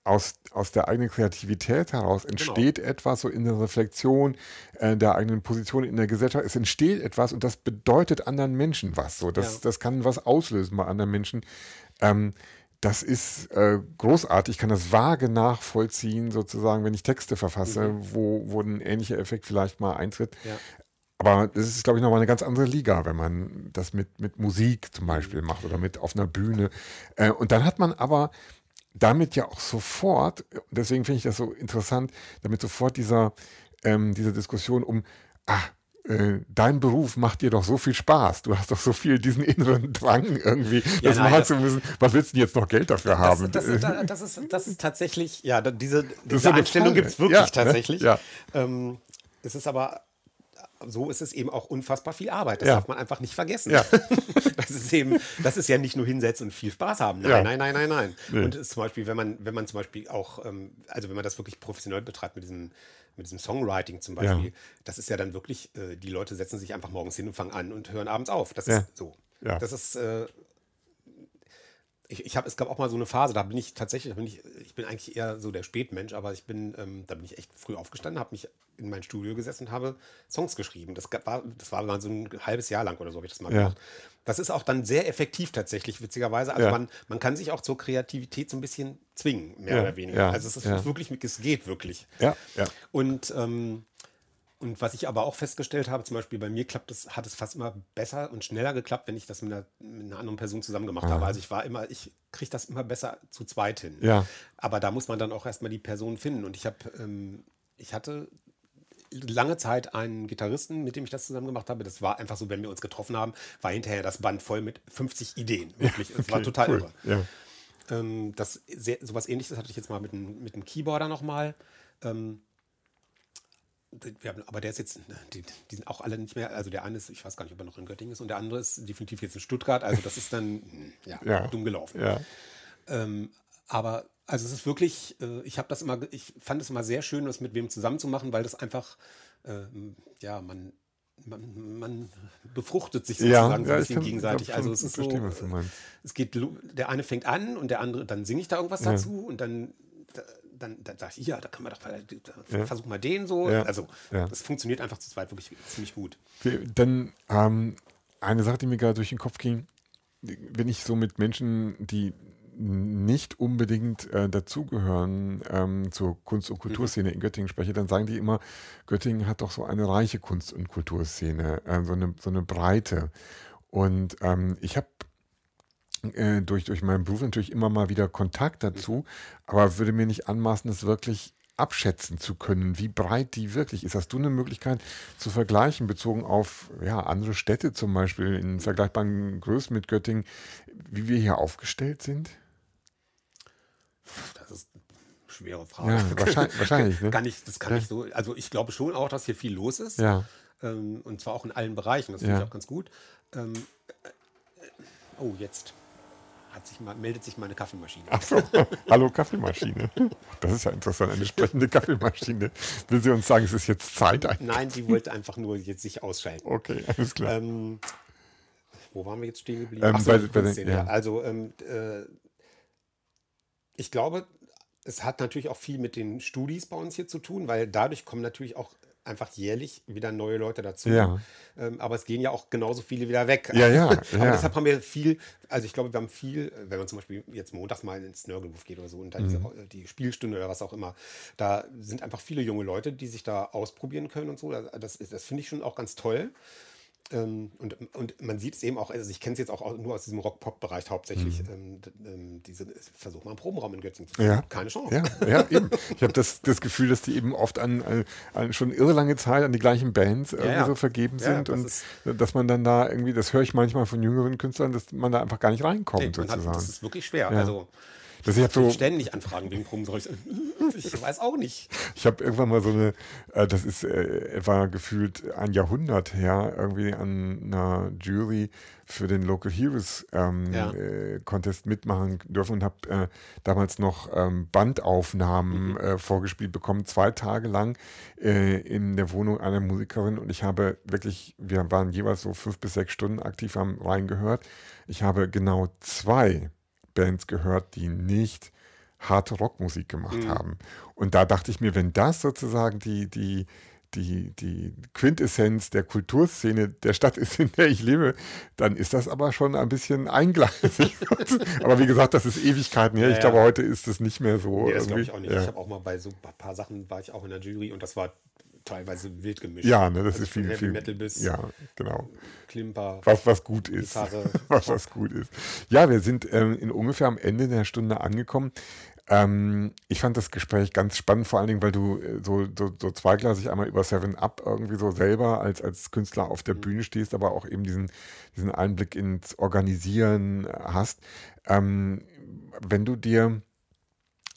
aus, aus der eigenen Kreativität heraus genau. entsteht genau. etwas, so in der Reflexion äh, der eigenen Position in der Gesellschaft. Es entsteht etwas und das bedeutet anderen Menschen was. So. Das, ja. das kann was auslösen bei anderen Menschen. Ähm, das ist äh, großartig, ich kann das vage nachvollziehen, sozusagen, wenn ich Texte verfasse, mhm. wo, wo ein ähnlicher Effekt vielleicht mal eintritt. Ja. Aber das ist, glaube ich, nochmal eine ganz andere Liga, wenn man das mit, mit Musik zum Beispiel mhm. macht oder mit auf einer Bühne. Äh, und dann hat man aber damit ja auch sofort, deswegen finde ich das so interessant, damit sofort dieser, ähm, diese Diskussion um, ah, dein Beruf macht dir doch so viel Spaß. Du hast doch so viel diesen inneren Drang irgendwie, ja, das nein, machen zu müssen. Was willst du denn jetzt noch Geld dafür haben? Das, das, das, ist, das ist tatsächlich, ja, diese, diese so Einstellung gibt es wirklich ja, ne? tatsächlich. Ne? Ja. Ähm, es ist aber so ist es eben auch unfassbar viel Arbeit. Das ja. darf man einfach nicht vergessen. Ja. das ist eben, das ist ja nicht nur hinsetzen und viel Spaß haben. Nein, ja. nein, nein, nein, nein. Nee. Und zum Beispiel, wenn man, wenn man zum Beispiel auch, ähm, also wenn man das wirklich professionell betreibt mit diesem, mit diesem Songwriting zum Beispiel, das ist ja dann wirklich, äh, die Leute setzen sich einfach morgens hin und fangen an und hören abends auf. Das ist so. Das ist äh, ich, ich habe, es gab auch mal so eine Phase, da bin ich tatsächlich, da bin ich, ich bin eigentlich eher so der Spätmensch, aber ich bin, ähm, da bin ich echt früh aufgestanden, habe mich in mein Studio gesessen und habe Songs geschrieben. Das war, das war mal so ein halbes Jahr lang oder so habe ich das mal ja. gemacht. Das ist auch dann sehr effektiv tatsächlich, witzigerweise. Also ja. man, man kann sich auch zur Kreativität so ein bisschen zwingen, mehr ja. oder weniger. Also es ist wirklich, es geht wirklich. Ja, ja. Und ähm, und was ich aber auch festgestellt habe, zum Beispiel bei mir klappt es, hat es fast immer besser und schneller geklappt, wenn ich das mit einer, mit einer anderen Person zusammen gemacht ah. habe. Also ich war immer, ich kriege das immer besser zu zweit hin. Ja. Aber da muss man dann auch erstmal die Person finden. Und ich habe, ähm, ich hatte lange Zeit einen Gitarristen, mit dem ich das zusammen gemacht habe. Das war einfach so, wenn wir uns getroffen haben, war hinterher das Band voll mit 50 Ideen. Wirklich. Ja, okay, war total cool. irre. Ja. Ähm, das, sehr, sowas ähnliches hatte ich jetzt mal mit einem, mit einem Keyboarder nochmal. Ähm, haben, aber der ist jetzt, die, die, sind auch alle nicht mehr, also der eine ist, ich weiß gar nicht, ob er noch in Göttingen ist, und der andere ist definitiv jetzt in Stuttgart, also das ist dann ja, ja. dumm gelaufen. Ja. Ähm, aber also es ist wirklich, äh, ich habe das immer, ich fand es immer sehr schön, das mit wem zusammen zu machen, weil das einfach, äh, ja, man, man, man, befruchtet sich sozusagen ja, so ein bisschen kann, gegenseitig. Also es ist so, es geht, der eine fängt an und der andere, dann singe ich da irgendwas dazu und dann dann, dann sage ich, ja, da kann man doch, ja. versuch mal den so. Ja. Also ja. das funktioniert einfach zu zweit wirklich ziemlich gut. Dann ähm, eine Sache, die mir gerade durch den Kopf ging, wenn ich so mit Menschen, die nicht unbedingt äh, dazugehören ähm, zur Kunst- und. Kulturszene mhm. in Göttingen spreche, dann sagen die immer, Göttingen hat doch so eine reiche Kunst- und Kulturszene, äh, so, eine, so eine Breite. Und ähm, ich habe äh, durch, durch meinen Beruf natürlich immer mal wieder Kontakt dazu, aber würde mir nicht anmaßen, es wirklich abschätzen zu können, wie breit die wirklich ist. Hast du eine Möglichkeit zu vergleichen, bezogen auf ja, andere Städte zum Beispiel in vergleichbaren Größen mit Göttingen, wie wir hier aufgestellt sind? Das ist eine schwere Frage. Ja, wahrscheinlich, wahrscheinlich ne? kann ich, das kann ja. ich so, also ich glaube schon auch, dass hier viel los ist. Ja. Ähm, und zwar auch in allen Bereichen. Das finde ich auch ganz gut. Ähm, äh, oh, jetzt sich mal, meldet sich meine Kaffeemaschine. Ach so, hallo Kaffeemaschine. Das ist ja interessant, eine sprechende Kaffeemaschine. Will sie uns sagen, es ist jetzt Zeit? Eigentlich? Nein, sie wollte einfach nur jetzt sich ausschalten. Okay, alles klar. Ähm, wo waren wir jetzt stehen geblieben? Ähm, so, bei, bei den, ja. Also ähm, äh, ich glaube, es hat natürlich auch viel mit den Studis bei uns hier zu tun, weil dadurch kommen natürlich auch einfach jährlich wieder neue Leute dazu. Ja. Ähm, aber es gehen ja auch genauso viele wieder weg. Ja, ja. aber ja. deshalb haben wir viel, also ich glaube, wir haben viel, wenn man zum Beispiel jetzt montags mal ins Nörgelwurf geht oder so und dann mhm. diese, die Spielstunde oder was auch immer, da sind einfach viele junge Leute, die sich da ausprobieren können und so. Das, das finde ich schon auch ganz toll. Ähm, und, und man sieht es eben auch, also ich kenne es jetzt auch nur aus diesem Rock-Pop-Bereich hauptsächlich. Mhm. Ähm, ähm, diese, versuch mal einen Probenraum in Göttingen zu finden. Ja. Keine Chance. Ja, ja eben. Ich habe das, das Gefühl, dass die eben oft an, an schon irre lange Zeit an die gleichen Bands irgendwie ja, so vergeben sind. und ist, dass man dann da irgendwie, das höre ich manchmal von jüngeren Künstlern, dass man da einfach gar nicht reinkommt, nee, sozusagen. Hat, das ist wirklich schwer. Also das ich so ständig anfragen wegen Proben. Ich weiß auch nicht. Ich habe irgendwann mal so eine, äh, das ist äh, etwa gefühlt ein Jahrhundert her, irgendwie an einer Jury für den Local Heroes ähm, ja. äh, Contest mitmachen dürfen und habe damals noch ähm, Bandaufnahmen mhm. vorgespielt bekommen, zwei Tage lang in der Wohnung einer Musikerin und ich habe wirklich, wir waren jeweils so fünf bis sechs Stunden aktiv am reingehört. Ich habe genau zwei Bands gehört, die nicht harte Rockmusik gemacht mhm. haben. Und da dachte ich mir, wenn das sozusagen die, die, die, die Quintessenz der Kulturszene der Stadt ist, in der ich lebe, dann ist das aber schon ein bisschen eingleisig. aber wie gesagt, das ist Ewigkeiten her. Ja, ich glaube, heute ist es nicht mehr so. Nee, das glaube ich auch nicht. Ja. Ich habe auch mal bei so ein paar Sachen war ich auch in der Jury und das war teilweise wild gemischt. Ja, ne, das also ist viel, Heavy viel. Metal bis ja, genau. Klimper. Was, was gut ist. was, was gut ist. Ja, wir sind ähm, in ungefähr am Ende der Stunde angekommen. Ähm, ich fand das Gespräch ganz spannend, vor allen Dingen, weil du äh, so, so, so zweigleisig einmal über Seven Up irgendwie so selber als, als Künstler auf der mhm. Bühne stehst, aber auch eben diesen, diesen Einblick ins Organisieren hast. Ähm, wenn du dir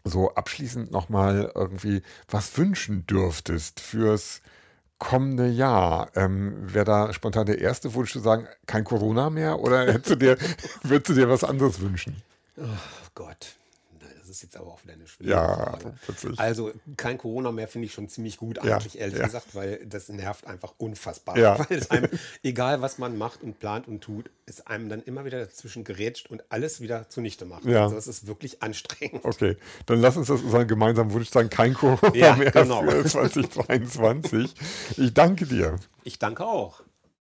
so abschließend nochmal irgendwie was wünschen dürftest fürs kommende Jahr, ähm, wäre da spontan der erste Wunsch zu sagen, kein Corona mehr? Oder hättest du dir, würdest du dir was anderes wünschen? Oh Gott ist jetzt aber auch wieder eine schwierige ja, Frage. Also kein Corona mehr finde ich schon ziemlich gut, eigentlich ja, ehrlich ja. gesagt, weil das nervt einfach unfassbar. Ja. Weil es einem, egal was man macht und plant und tut, es einem dann immer wieder dazwischen gerätscht und alles wieder zunichte macht. Ja. Also das ist wirklich anstrengend. Okay, dann lass uns das unseren gemeinsamen Wunsch sein, kein Corona mehr genau. für 2023. Ich danke dir. Ich danke auch.